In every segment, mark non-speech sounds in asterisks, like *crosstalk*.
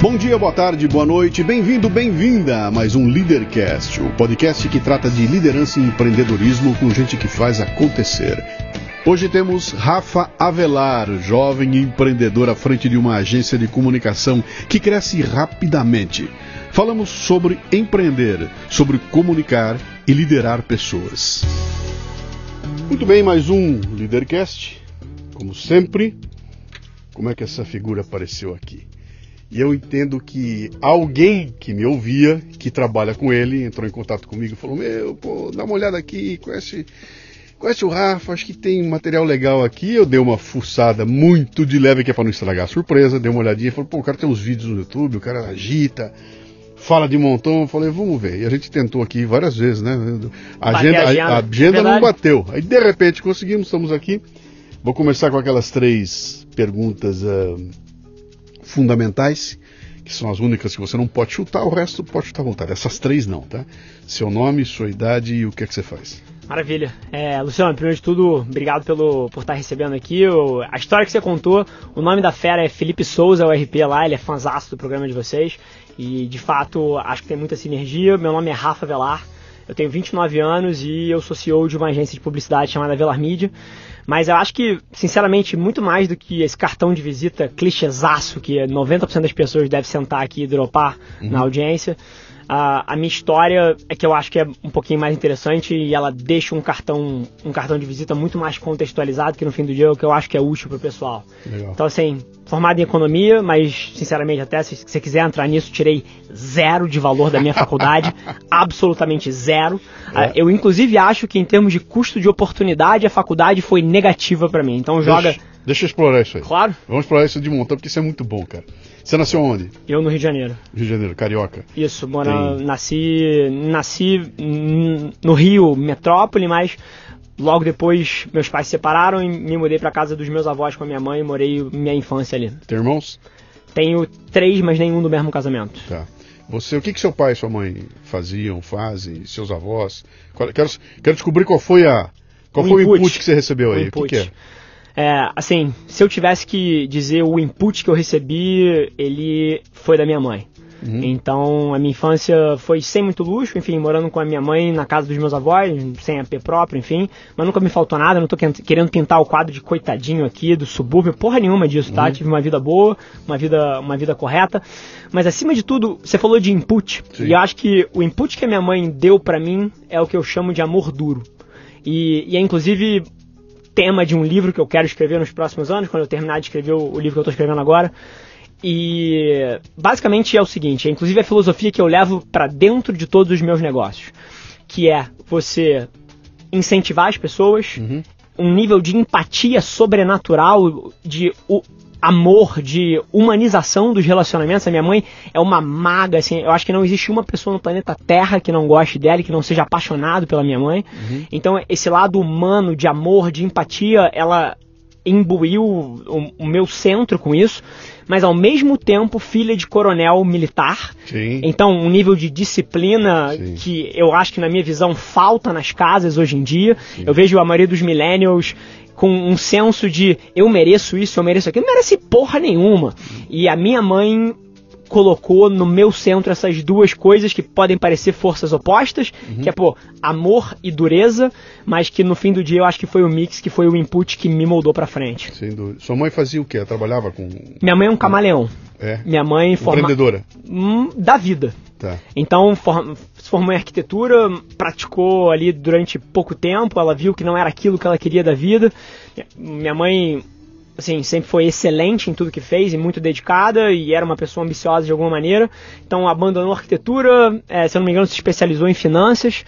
Bom dia, boa tarde, boa noite, bem-vindo, bem-vinda a mais um Leadercast, o podcast que trata de liderança e empreendedorismo com gente que faz acontecer. Hoje temos Rafa Avelar, jovem empreendedor à frente de uma agência de comunicação que cresce rapidamente. Falamos sobre empreender, sobre comunicar e liderar pessoas. Muito bem, mais um Leadercast. Como sempre, como é que essa figura apareceu aqui? E eu entendo que alguém que me ouvia, que trabalha com ele, entrou em contato comigo e falou: Meu, pô, dá uma olhada aqui, conhece, conhece o Rafa, acho que tem material legal aqui. Eu dei uma fuçada muito de leve, que é para não estragar a surpresa, dei uma olhadinha e falei: Pô, o cara tem uns vídeos no YouTube, o cara agita, fala de montão. Eu falei: Vamos ver. E a gente tentou aqui várias vezes, né? A agenda, a agenda, a agenda não bateu. Aí de repente conseguimos, estamos aqui. Vou começar com aquelas três perguntas. Uh, fundamentais, que são as únicas que você não pode chutar, o resto pode chutar à vontade. Essas três não, tá? Seu nome, sua idade e o que é que você faz. Maravilha. É, Luciano, primeiro de tudo, obrigado pelo, por estar recebendo aqui. O, a história que você contou, o nome da fera é Felipe Souza, o RP lá, ele é fãzaço do programa de vocês. E de fato, acho que tem muita sinergia. Meu nome é Rafa Velar, eu tenho 29 anos e eu sou CEO de uma agência de publicidade chamada Velar Media. Mas eu acho que, sinceramente, muito mais do que esse cartão de visita clichêzaço que 90% das pessoas devem sentar aqui e dropar uhum. na audiência, a, a, minha história é que eu acho que é um pouquinho mais interessante e ela deixa um cartão, um cartão de visita muito mais contextualizado que no fim do dia o que eu acho que é útil para o pessoal. Legal. Então, assim, formado em economia, mas sinceramente, até se você quiser entrar nisso, tirei zero de valor da minha *laughs* faculdade, absolutamente zero. É. Eu, inclusive, acho que em termos de custo de oportunidade, a faculdade foi negativa para mim. Então, joga. Deixa, deixa eu explorar isso aí. Claro. Vamos explorar isso de montão, porque isso é muito bom, cara. Você nasceu onde? Eu no Rio de Janeiro. Rio de Janeiro, carioca. Isso, mora, Tem... nasci, nasci no Rio, metrópole, mas logo depois meus pais se separaram e me mudei para casa dos meus avós com a minha mãe e morei minha infância ali. Tem irmãos? Tenho três, mas nenhum do mesmo casamento. Tá. Você, o que, que seu pai e sua mãe faziam, fazem, seus avós? Quero, quero descobrir qual foi a qual o foi input. o input que você recebeu aí. O, o que, que é? É, assim, se eu tivesse que dizer o input que eu recebi, ele foi da minha mãe. Uhum. Então, a minha infância foi sem muito luxo, enfim, morando com a minha mãe na casa dos meus avós, sem AP próprio, enfim. Mas nunca me faltou nada, não tô querendo pintar o quadro de coitadinho aqui do subúrbio, porra nenhuma disso, tá? Uhum. Tive uma vida boa, uma vida, uma vida correta. Mas acima de tudo, você falou de input, Sim. e eu acho que o input que a minha mãe deu para mim é o que eu chamo de amor duro. E, e é inclusive tema de um livro que eu quero escrever nos próximos anos, quando eu terminar de escrever o, o livro que eu estou escrevendo agora. E basicamente é o seguinte, é inclusive a filosofia que eu levo para dentro de todos os meus negócios, que é você incentivar as pessoas, uhum. um nível de empatia sobrenatural, de amor, de humanização dos relacionamentos. A minha mãe é uma maga, assim, eu acho que não existe uma pessoa no planeta Terra que não goste dela e que não seja apaixonado pela minha mãe. Uhum. Então, esse lado humano, de amor, de empatia, ela imbuiu o, o, meu centro com isso, mas ao mesmo tempo filha de coronel militar. Sim. Então, um nível de disciplina Sim. que eu acho que, na minha visão, falta nas casas hoje em dia. Sim. Eu vejo a maioria dos millennials com um senso de eu mereço isso, eu mereço aquilo. Não merece porra nenhuma. E a minha mãe colocou no meu centro essas duas coisas que podem parecer forças opostas, uhum. que é, pô, amor e dureza, mas que no fim do dia eu acho que foi o mix, que foi o input que me moldou pra frente. Sem dúvida. Sua mãe fazia o quê? Ela trabalhava com... Minha mãe é um camaleão. É? Minha mãe... Forma... Empreendedora? Hum, da vida. Tá. Então, se formou em arquitetura, praticou ali durante pouco tempo, ela viu que não era aquilo que ela queria da vida. Minha mãe assim, sempre foi excelente em tudo que fez e muito dedicada e era uma pessoa ambiciosa de alguma maneira. Então abandonou a arquitetura, é, se eu não me engano, se especializou em finanças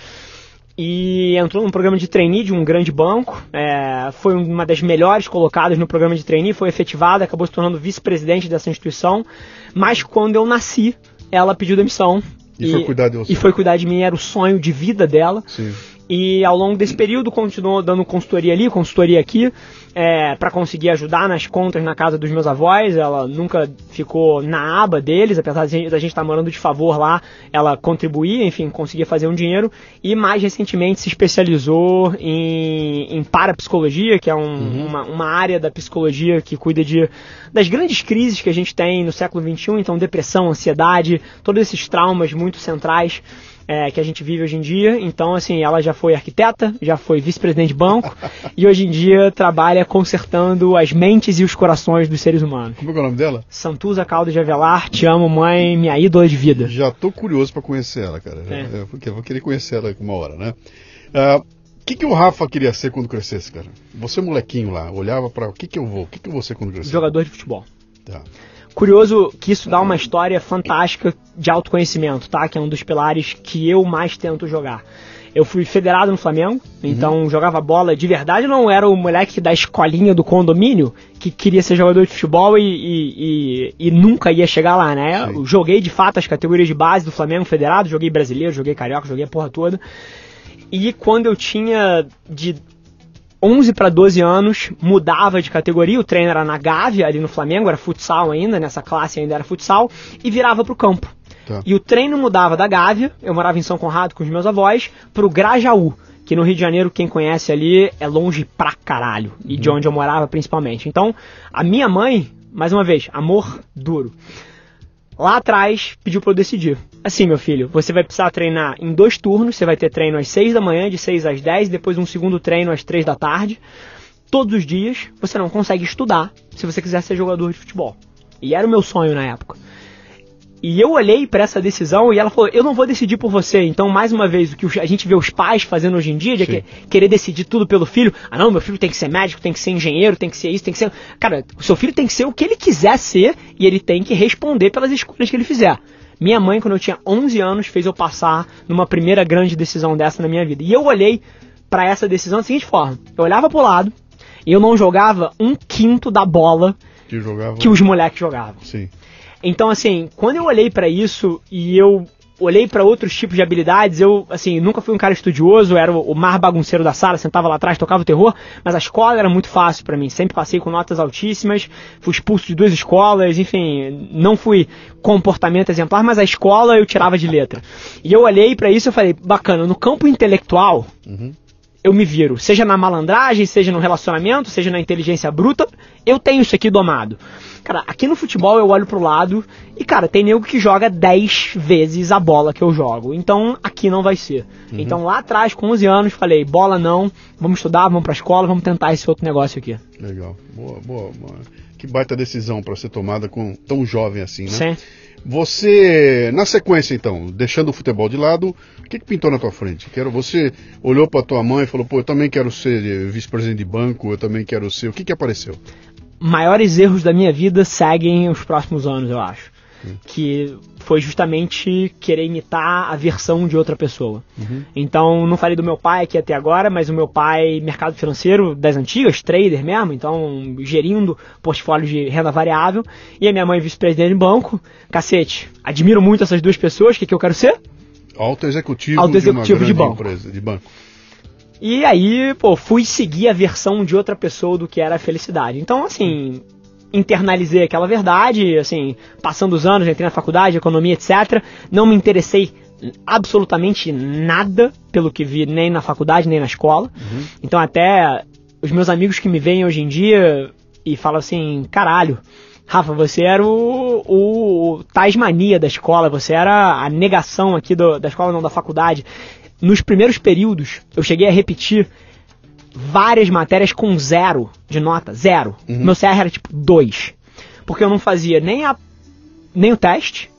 e entrou num programa de trainee de um grande banco. É, foi uma das melhores colocadas no programa de trainee, foi efetivada, acabou se tornando vice-presidente dessa instituição. Mas quando eu nasci, ela pediu demissão. E, e foi cuidar de você. E foi cuidar de mim, era o sonho de vida dela. Sim. E ao longo desse período continuou dando consultoria ali, consultoria aqui, é, para conseguir ajudar nas contas na casa dos meus avós. Ela nunca ficou na aba deles, apesar de a gente estar tá morando de favor lá, ela contribuía, enfim, conseguia fazer um dinheiro. E mais recentemente se especializou em, em parapsicologia, que é um, uhum. uma, uma área da psicologia que cuida de, das grandes crises que a gente tem no século XXI, então depressão, ansiedade, todos esses traumas muito centrais é, que a gente vive hoje em dia. Então, assim, ela já foi arquiteta, já foi vice-presidente de banco *laughs* e hoje em dia trabalha consertando as mentes e os corações dos seres humanos. Como é, é o nome dela? Santuza Caldo de Avelar, te amo, mãe, minha ídola de vida. Já tô curioso para conhecer ela, cara. É. Eu vou querer conhecer ela uma hora, né? Uh, o que, que o Rafa queria ser quando crescesse, cara? Você molequinho lá, olhava para o que, que eu vou, o que, que eu vou ser quando crescer? Jogador de futebol. Tá. Curioso que isso dá uma história fantástica de autoconhecimento, tá? Que é um dos pilares que eu mais tento jogar. Eu fui federado no Flamengo, então uhum. jogava bola de verdade, não era o moleque da escolinha do condomínio que queria ser jogador de futebol e, e, e, e nunca ia chegar lá, né? Joguei de fato as categorias de base do Flamengo federado, joguei brasileiro, joguei carioca, joguei a porra toda. E quando eu tinha de 11 para 12 anos, mudava de categoria, o treino era na Gávea, ali no Flamengo, era futsal ainda, nessa classe ainda era futsal, e virava pro campo. Tá. E o treino mudava da Gávea, eu morava em São Conrado com os meus avós, pro Grajaú, que no Rio de Janeiro, quem conhece ali, é longe pra caralho, e de uhum. onde eu morava principalmente. Então, a minha mãe, mais uma vez, amor duro lá atrás pediu para eu decidir. Assim, meu filho, você vai precisar treinar em dois turnos, você vai ter treino às 6 da manhã, de 6 às 10, depois um segundo treino às 3 da tarde. Todos os dias, você não consegue estudar se você quiser ser jogador de futebol. E era o meu sonho na época. E eu olhei para essa decisão e ela falou: Eu não vou decidir por você. Então, mais uma vez, o que a gente vê os pais fazendo hoje em dia, de que, querer decidir tudo pelo filho. Ah, não, meu filho tem que ser médico, tem que ser engenheiro, tem que ser isso, tem que ser. Cara, o seu filho tem que ser o que ele quiser ser e ele tem que responder pelas escolhas que ele fizer. Minha mãe, quando eu tinha 11 anos, fez eu passar numa primeira grande decisão dessa na minha vida. E eu olhei para essa decisão da seguinte forma: eu olhava pro lado e eu não jogava um quinto da bola que, jogava... que os moleques jogavam. Sim. Então, assim, quando eu olhei para isso e eu olhei para outros tipos de habilidades, eu, assim, nunca fui um cara estudioso, era o, mar bagunceiro da sala, sentava lá atrás, tocava o terror, mas a escola era muito fácil para mim, sempre passei com notas altíssimas, fui expulso de duas escolas, enfim, não fui comportamento exemplar, mas a escola eu tirava de letra. E eu olhei para isso e falei, bacana, no campo intelectual, uhum. Eu me viro, seja na malandragem, seja no relacionamento, seja na inteligência bruta, eu tenho isso aqui domado. Cara, aqui no futebol eu olho pro lado e, cara, tem nego que joga 10 vezes a bola que eu jogo. Então aqui não vai ser. Uhum. Então lá atrás, com 11 anos, falei: bola não, vamos estudar, vamos pra escola, vamos tentar esse outro negócio aqui. Legal. Boa, boa. boa. Que baita decisão para ser tomada com tão jovem assim, né? Sim. Você, na sequência então, deixando o futebol de lado, o que, que pintou na tua frente? Quero, você olhou para tua mãe e falou, pô, eu também quero ser vice-presidente de banco, eu também quero ser. O que, que apareceu? maiores erros da minha vida seguem os próximos anos, eu acho. Uhum. Que foi justamente querer imitar a versão de outra pessoa. Uhum. Então, não falei do meu pai aqui até agora, mas o meu pai, mercado financeiro das antigas, trader mesmo, então gerindo portfólio de renda variável, e a minha mãe, vice-presidente de banco. Cacete, admiro muito essas duas pessoas, o que, que eu quero ser? Alto executivo, Alto executivo de, de banco. Empresa, de banco. E aí, pô, fui seguir a versão de outra pessoa do que era a felicidade. Então, assim, internalizei aquela verdade, assim, passando os anos, entrei na faculdade, economia, etc. Não me interessei absolutamente nada pelo que vi nem na faculdade, nem na escola. Uhum. Então, até os meus amigos que me veem hoje em dia e falam assim, caralho, Rafa, você era o, o, o Tasmania da escola, você era a negação aqui do, da escola, não, da faculdade nos primeiros períodos, eu cheguei a repetir várias matérias com zero de nota, zero. Uhum. Meu CR era tipo dois. Porque eu não fazia nem, a, nem o teste,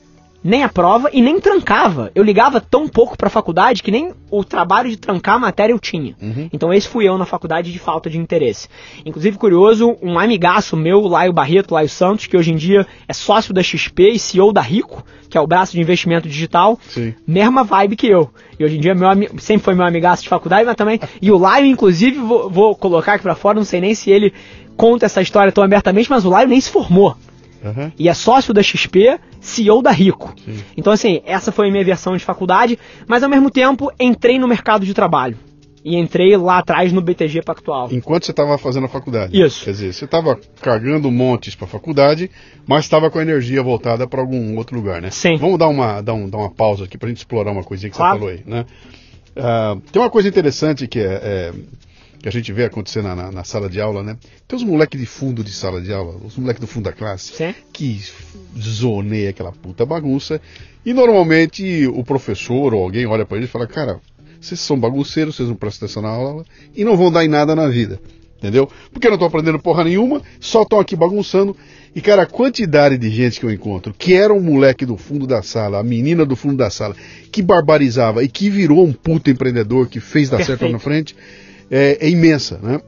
nem a prova e nem trancava. Eu ligava tão pouco para a faculdade que nem o trabalho de trancar a matéria eu tinha. Uhum. Então esse fui eu na faculdade de falta de interesse. Inclusive, curioso, um amigaço meu, Laio Barreto, Laio Santos, que hoje em dia é sócio da XP e CEO da Rico, que é o braço de investimento digital, Sim. mesma vibe que eu. E hoje em dia meu sempre foi meu amigaço de faculdade, mas também. E o Laio, inclusive, vou, vou colocar aqui para fora, não sei nem se ele conta essa história tão abertamente, mas o Laio nem se formou. Uhum. E é sócio da XP, CEO da Rico. Sim. Então, assim, essa foi a minha versão de faculdade, mas ao mesmo tempo entrei no mercado de trabalho. e entrei lá atrás no BTG Pactual. Enquanto você estava fazendo a faculdade. Isso. Quer dizer, você estava carregando montes para a faculdade, mas estava com a energia voltada para algum outro lugar, né? Sim. Vamos dar uma, dar um, dar uma pausa aqui para a gente explorar uma coisinha que Claro. você falou aí, né? Ah, tem uma coisa interessante que é, é, que a gente vê acontecer na, na- na sala de aula, né? Tem os moleques de fundo de sala de aula, os moleques do fundo da classe, Sim. que zoneia aquela puta bagunça. E normalmente o professor ou alguém olha para ele e fala: Cara, vocês são bagunceiros, vocês não prestam atenção na aula e não vão dar em nada na vida. Entendeu? Porque não estão aprendendo porra nenhuma, só estão aqui bagunçando. E, cara, a quantidade de gente que eu encontro, que era um moleque do fundo da sala, a menina do fundo da sala, que barbarizava e que virou um puto empreendedor, que fez dar certo lá Perfeito. na frente, é, é imensa, né?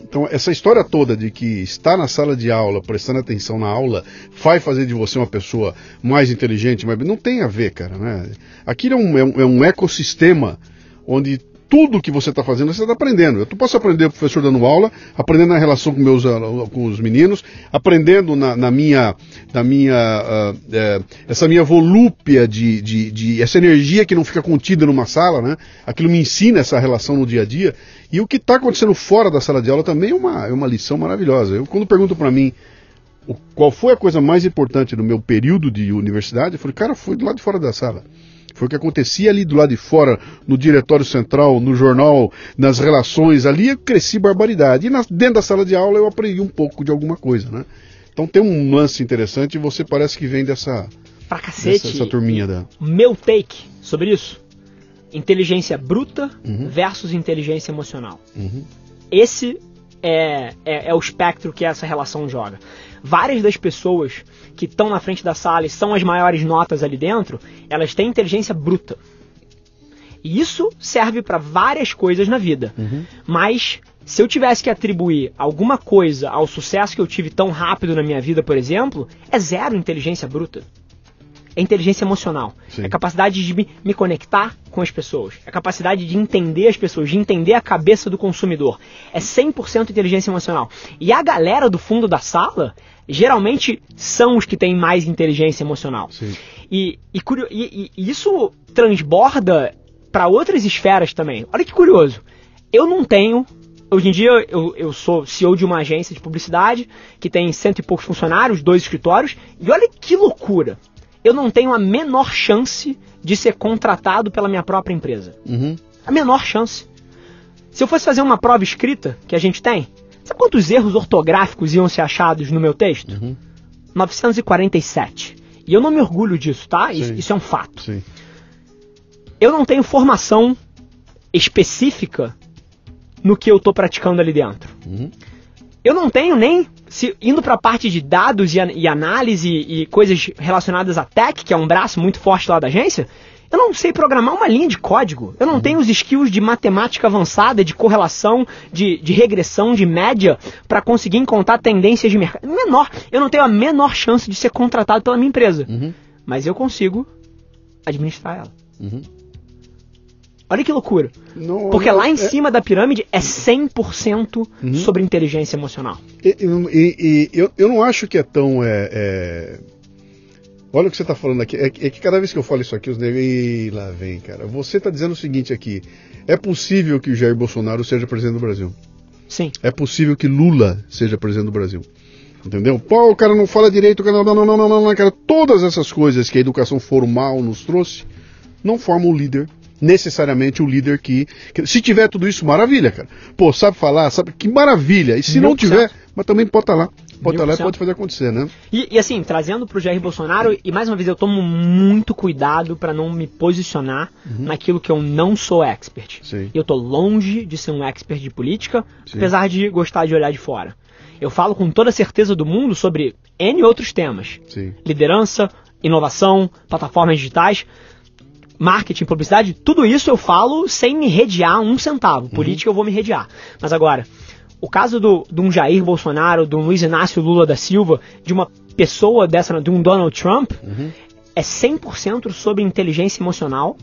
Então, essa história toda de que estar na sala de aula, prestando atenção na aula, vai fazer de você uma pessoa mais inteligente, mas não tem a ver, cara, né? É é um, é um ecossistema onde tudo que você está fazendo, você está aprendendo. Eu posso aprender professor dando aula, aprendendo na relação com, meus, alu- com os meninos, aprendendo na, na minha, na minha ah, eh, essa minha volúpia de, de, de- essa energia que não fica contida numa sala, né? Aquilo me ensina essa relação no dia a dia. E o que está acontecendo fora da sala de aula também é uma, é uma lição maravilhosa. Eu, quando pergunto para mim qual foi a coisa mais importante no meu período de universidade, eu falei, cara, foi do lado de fora da sala. Foi o que acontecia ali do lado de fora, no diretório central, no jornal, nas relações. Ali eu cresci barbaridade. E na- dentro da sala de aula eu aprendi um pouco de alguma coisa, né? Então tem um lance interessante e você parece que vem dessa, Pra cacete. dessa, essa turminha da. Meu take sobre isso: inteligência bruta Uhum. versus inteligência emocional. Uhum. Esse é, é, é o espectro que essa relação joga. Várias das pessoas que estão na frente da sala e são as maiores notas ali dentro, elas têm inteligência bruta. E isso serve para várias coisas na vida. Mas se eu tivesse que atribuir alguma coisa ao sucesso que eu tive tão rápido na minha vida, por exemplo, é zero inteligência bruta. É inteligência emocional. Sim. É a capacidade de me, me conectar com as pessoas. É a capacidade de entender as pessoas, de entender a cabeça do consumidor. É 100% inteligência emocional. E a galera do fundo da sala, geralmente, são os que têm mais inteligência emocional. Sim. E, e, e- e isso transborda para outras esferas também. Olha que curioso. Eu não tenho. Hoje em dia eu, eu sou CEO de uma agência de publicidade que tem cento e poucos funcionários, dois escritórios, e olha que loucura. Eu não tenho a menor chance de ser contratado pela minha própria empresa. Uhum. A menor chance. Se eu fosse fazer uma prova escrita que a gente tem, sabe quantos erros ortográficos iam ser achados no meu texto? Uhum. 947. E eu não me orgulho disso, tá? Isso, Sim. isso é um fato. Sim. Eu não tenho formação específica no que eu tô praticando ali dentro. Uhum. Eu não tenho nem se indo para a parte de dados e, e análise e coisas relacionadas a tech, que é um braço muito forte lá da agência. Eu não sei programar uma linha de código. Eu não tenho os skills de matemática avançada, de correlação, de, de regressão, de média, para conseguir encontrar tendências de mercado. Menor. Eu não tenho a menor chance de ser contratado pela minha empresa. Uhum. Mas eu consigo administrar ela. Uhum. Olha que loucura. Não- Porque lá em é- cima da pirâmide é 100% sobre inteligência emocional. E, e- e eu, eu não acho que é tão. é, é, Olha o que você está falando aqui. É, que- é que cada vez que eu falo isso aqui, os negros. Ih, lá vem, cara. Você está dizendo o seguinte aqui: é possível que o Jair Bolsonaro seja presidente do Brasil. Sim. É possível que Lula seja presidente do Brasil. Entendeu? Pô, o cara não fala direito, o cara não, não, não, não, não, não, cara. Todas essas coisas que a educação formal nos trouxe não formam o líder. Necessariamente o líder que, que- Se tiver tudo isso, maravilha, cara. Pô, sabe falar, sabe? Que maravilha. E se não Mil tiver, cento. mas também pode estar lá. Pode estar Mil lá e pode fazer acontecer, né? E, e assim, trazendo pro Jair Bolsonaro, e mais uma vez eu tomo muito cuidado para não me posicionar naquilo que eu não sou expert. Sim. Eu tô longe de ser um expert de política, Sim. apesar de gostar de olhar de fora. Eu falo com toda a certeza do mundo sobre N outros temas. Sim. liderança, inovação, plataformas digitais, marketing, publicidade, tudo isso eu falo sem me redear um centavo. Política eu vou me redear. Mas agora, o caso do, de um Jair Bolsonaro, de um Luiz Inácio Lula da Silva, de uma pessoa dessa, de um Donald Trump, é 100% sobre inteligência emocional.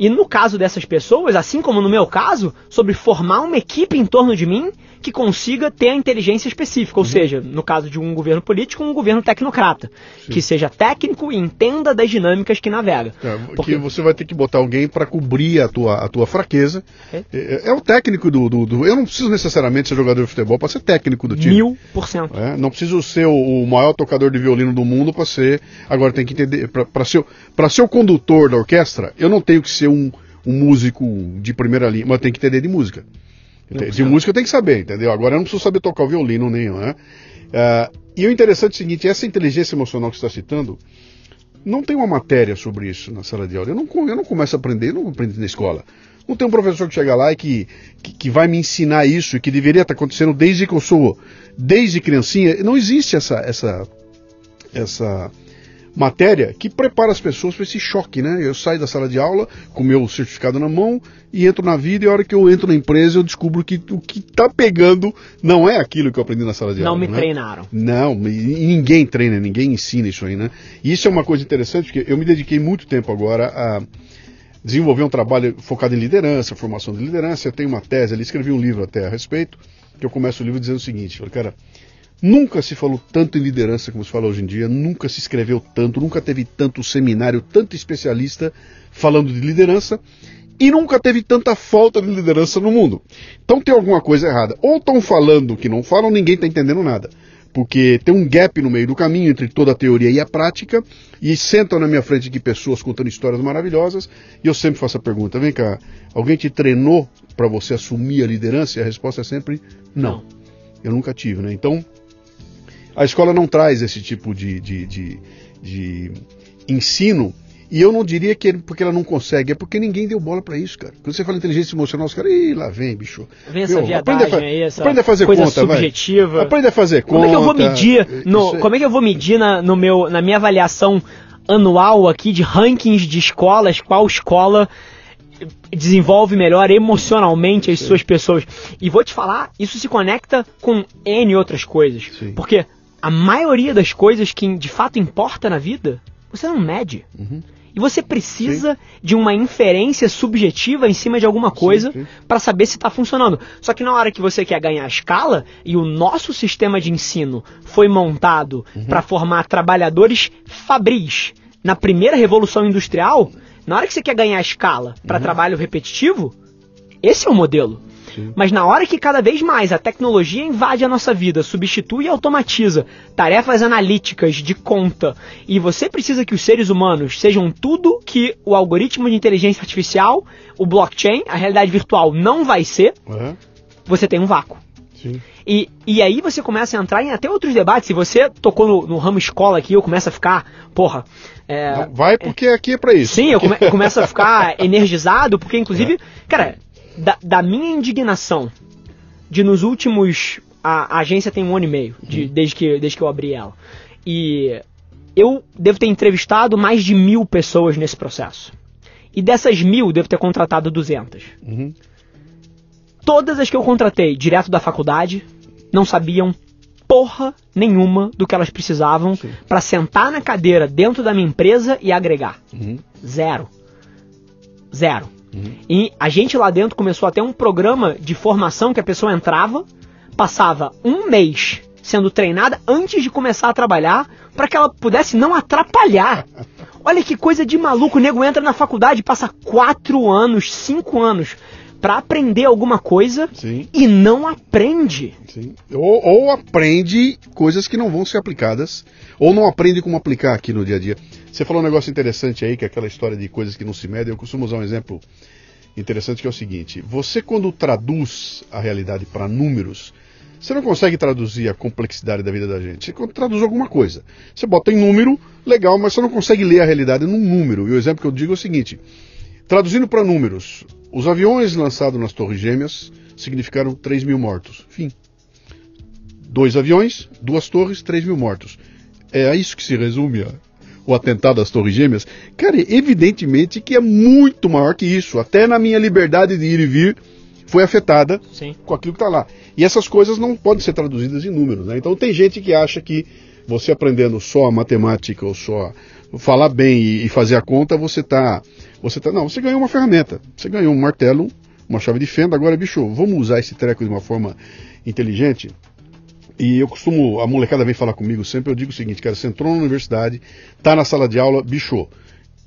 E no caso dessas pessoas, assim como no meu caso, sobre formar uma equipe em torno de mim que consiga ter a inteligência específica, ou uhum. seja, no caso de um governo político, um governo tecnocrata, Sim. que seja técnico e entenda das dinâmicas que navega. É, Porque... Que você vai ter que botar alguém para cobrir a tua, a tua fraqueza. É, é, é o técnico do, do, do, Eu não preciso necessariamente ser jogador de futebol para ser técnico do time. Mil por cento. É, não preciso ser o, o, maior tocador de violino do mundo para ser. Agora tem que entender. Para ser, ser o condutor da orquestra, eu não tenho que ser um, um músico de primeira linha, mas tenho que entender de música. De música eu tenho que saber, entendeu? Agora eu não preciso saber tocar o violino nenhum, né? Uh, e o interessante é o seguinte, essa inteligência emocional que você está citando, não tem uma matéria sobre isso na sala de aula. Eu não, eu não começo a aprender, eu não aprendo na escola. Não tem um professor que chega lá e que, que, que, vai me ensinar isso e que deveria estar acontecendo desde que eu sou, desde criancinha. Não existe essa, essa, essa matéria que prepara as pessoas para esse choque, né? Eu saio da sala de aula com meu certificado na mão e entro na vida e a hora que eu entro na empresa eu descubro que o que está pegando não é aquilo que eu aprendi na sala de não aula. Não me né? treinaram. Não, ninguém treina, ninguém ensina isso aí, né? E isso é uma coisa interessante porque eu me dediquei muito tempo agora a desenvolver um trabalho focado em liderança, formação de liderança. Eu tenho uma tese ali, escrevi um livro até a respeito, que eu começo o livro dizendo o seguinte, cara, Nunca se falou tanto em liderança como se fala hoje em dia, nunca se escreveu tanto, nunca teve tanto seminário, tanto especialista falando de liderança e nunca teve tanta falta de liderança no mundo. Então tem alguma coisa errada. Ou estão falando que não falam, ninguém está entendendo nada. Porque tem um gap no meio do caminho entre toda a teoria e a prática, e sentam na minha frente aqui pessoas contando histórias maravilhosas, e eu sempre faço a pergunta: vem cá, alguém te treinou para você assumir a liderança? E a resposta é sempre não. Eu nunca tive, né? Então, a escola não traz esse tipo de, de, de, de ensino. E eu não diria que é porque ela não consegue, é porque ninguém deu bola para isso, cara. Quando você fala inteligência emocional, os caras, ih, lá vem, bicho. Vem essa Meu, aprende a, aí, essa aprende a fazer coisa conta, subjetiva. Vai. Aprende a fazer como conta. Como é que eu vou medir, no, como é que eu vou medir na, no meu, na minha avaliação anual aqui de rankings de escolas, qual escola desenvolve melhor emocionalmente as Sim. suas pessoas. E vou te falar, isso se conecta com N outras coisas. Sim. Porque a maioria das coisas que de fato importa na vida, você não mede. Uhum. E você precisa sim. de uma inferência subjetiva em cima de alguma coisa para saber se está funcionando. Só que na hora que você quer ganhar escala, e o nosso sistema de ensino foi montado uhum. para formar trabalhadores fabris na primeira revolução industrial, na hora que você quer ganhar escala para uhum. trabalho repetitivo, esse é o modelo. Mas na hora que cada vez mais a tecnologia invade a nossa vida, substitui e automatiza tarefas analíticas de conta, e você precisa que os seres humanos sejam tudo que o algoritmo de inteligência artificial, o blockchain, a realidade virtual não vai ser, uhum. você tem um vácuo. Sim. E, e aí você começa a entrar em até outros debates. Se você tocou no, no ramo escola aqui, eu começo a ficar, porra. É, vai porque aqui é para isso. Sim, eu, come, *laughs* eu começo a ficar energizado, porque inclusive, é. cara, da, da minha indignação de nos últimos. A, a, agência tem um ano e meio, de, uhum. desde, que, desde que eu abri ela. E eu devo ter entrevistado mais de mil pessoas nesse processo. E dessas mil, devo ter contratado 200. Uhum. Todas as que eu contratei direto da faculdade não sabiam porra nenhuma do que elas precisavam para sentar na cadeira dentro da minha empresa e agregar. Uhum. Zero. Zero. Uhum. E a gente lá dentro começou a ter um programa de formação que a pessoa entrava, passava um mês sendo treinada antes de começar a trabalhar, para que ela pudesse não atrapalhar. Olha que coisa de maluco, o nego entra na faculdade, passa quatro anos, cinco anos para aprender alguma coisa Sim. e não aprende. Ou, ou, aprende coisas que não vão ser aplicadas, ou não aprende como aplicar aqui no dia a dia. Você falou um negócio interessante aí, que é aquela história de coisas que não se medem. Eu costumo usar um exemplo interessante que é o seguinte: você, quando traduz a realidade para números, você não consegue traduzir a complexidade da vida da gente. Você traduz alguma coisa. Você bota em número, legal, mas você não consegue ler a realidade num número. E o exemplo que eu digo é o seguinte: traduzindo para números, os aviões lançados nas Torres Gêmeas significaram 3 mil mortos. Fim. Dois aviões, duas torres, 3 mil mortos. É a isso que se resume a, o atentado às Torres Gêmeas? Cara, evidentemente que é muito maior que isso. Até na minha liberdade de ir e vir foi afetada Sim. com aquilo que está lá. E essas coisas não podem ser traduzidas em números. Né? Então tem gente que acha que você aprendendo só a matemática ou só falar bem e fazer a conta, você está. Você tá, não, você ganhou uma ferramenta. Você ganhou um martelo, uma chave de fenda. Agora, bicho, vamos usar esse treco de uma forma inteligente? E eu costumo, a molecada vem falar comigo sempre, eu digo o seguinte, cara, você entrou na universidade, tá na sala de aula, bicho,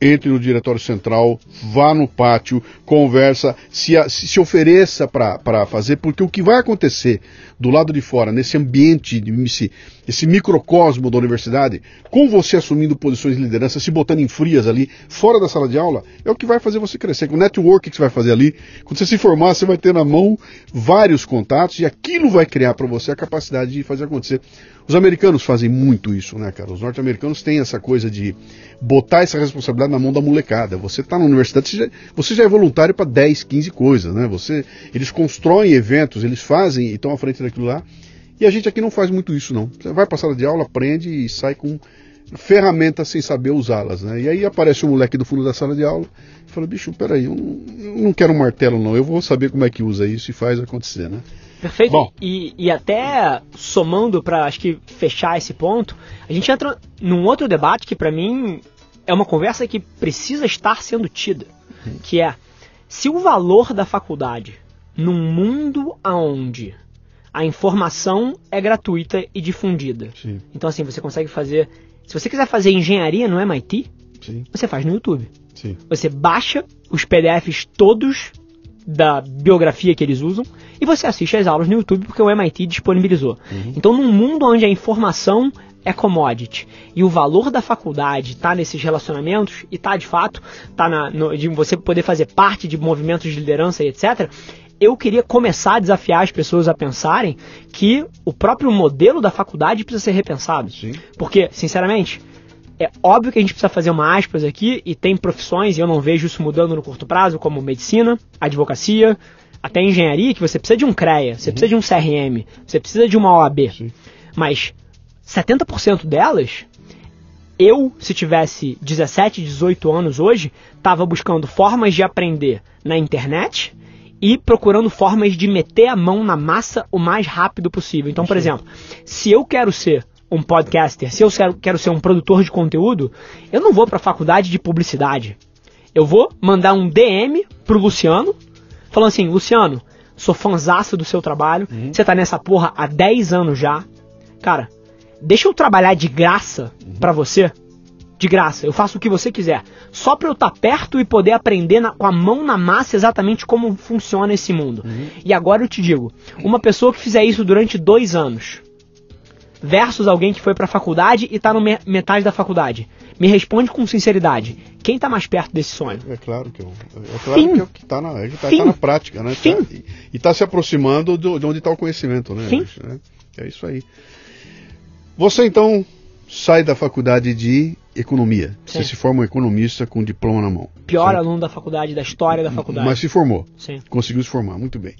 entre no diretório central, vá no pátio, conversa, se, se, ofereça para fazer, porque o que vai acontecer do lado de fora, nesse ambiente, esse, esse microcosmo da universidade, com você assumindo posições de liderança, se botando em frias ali, fora da sala de aula, é o que vai fazer você crescer. O network que você vai fazer ali, quando você se formar, você vai ter na mão vários contatos e aquilo vai criar para você a capacidade de fazer acontecer. Os americanos fazem muito isso, né, cara? Os norte-americanos têm essa coisa de botar essa responsabilidade na mão da molecada. Você está na universidade, você já, você já é voluntário para 10, 15 coisas, né? Você, eles constroem eventos, eles fazem e estão à frente daquilo lá. E a gente aqui não faz muito isso, não. Você vai para a sala de aula, aprende e sai com ferramentas sem saber usá-las, né? E aí aparece um moleque do fundo da sala de aula e fala, bicho, peraí, eu não, eu não quero um martelo não, eu vou saber como é que usa isso e faz acontecer, né? Perfeito. Bom. E, e até somando para acho que fechar esse ponto, a gente entra num outro debate que para mim é uma conversa que precisa estar sendo tida, que é se o valor da faculdade num mundo aonde a informação é gratuita e difundida. Sim. Então assim, você consegue fazer, se você quiser fazer engenharia no MIT, Sim. você faz no YouTube. Sim. Você baixa os PDFs todos da biografia que eles usam e você assiste as aulas no YouTube porque o MIT disponibilizou. Uhum. Então, num mundo onde a informação é commodity e o valor da faculdade está nesses relacionamentos e está de fato tá na, no, de você poder fazer parte de movimentos de liderança e etc. Eu queria começar a desafiar as pessoas a pensarem que o próprio modelo da faculdade precisa ser repensado. Sim. Porque, sinceramente, é óbvio que a gente precisa fazer uma aspas aqui e tem profissões, e eu não vejo isso mudando no curto prazo, como medicina, advocacia, até engenharia, que você precisa de um CREA, você uhum. precisa de um CRM, você precisa de uma OAB. Sim. Mas 70% delas, eu, se tivesse 17, 18 anos hoje, estava buscando formas de aprender na internet e procurando formas de meter a mão na massa o mais rápido possível. Então, por exemplo, se eu quero ser um podcaster, se eu quero ser um produtor de conteúdo, eu não vou para a faculdade de publicidade. Eu vou mandar um DM pro Luciano, falando assim: Luciano, sou fanzaço do seu trabalho, uhum. você tá nessa porra há 10 anos já. Cara, deixa eu trabalhar de graça uhum. para você. De graça, eu faço o que você quiser. Só pra eu estar tá perto e poder aprender na, com a mão na massa exatamente como funciona esse mundo. Uhum. E agora eu te digo: uma pessoa que fizer isso durante dois anos, versus alguém que foi para a faculdade e está no me metade da faculdade. Me responde com sinceridade. Quem está mais perto desse sonho? É claro que, eu, é claro Fim. que é o que está na, é tá, tá na prática, né? Fim. Tá, e está se aproximando do, de onde está o conhecimento, né? Fim. Né? É isso aí. Você então sai da faculdade de economia. Sim. Você se forma um economista com diploma na mão. Pior certo? aluno da faculdade, da história da faculdade. Mas se formou. Sim. Conseguiu se formar, muito bem.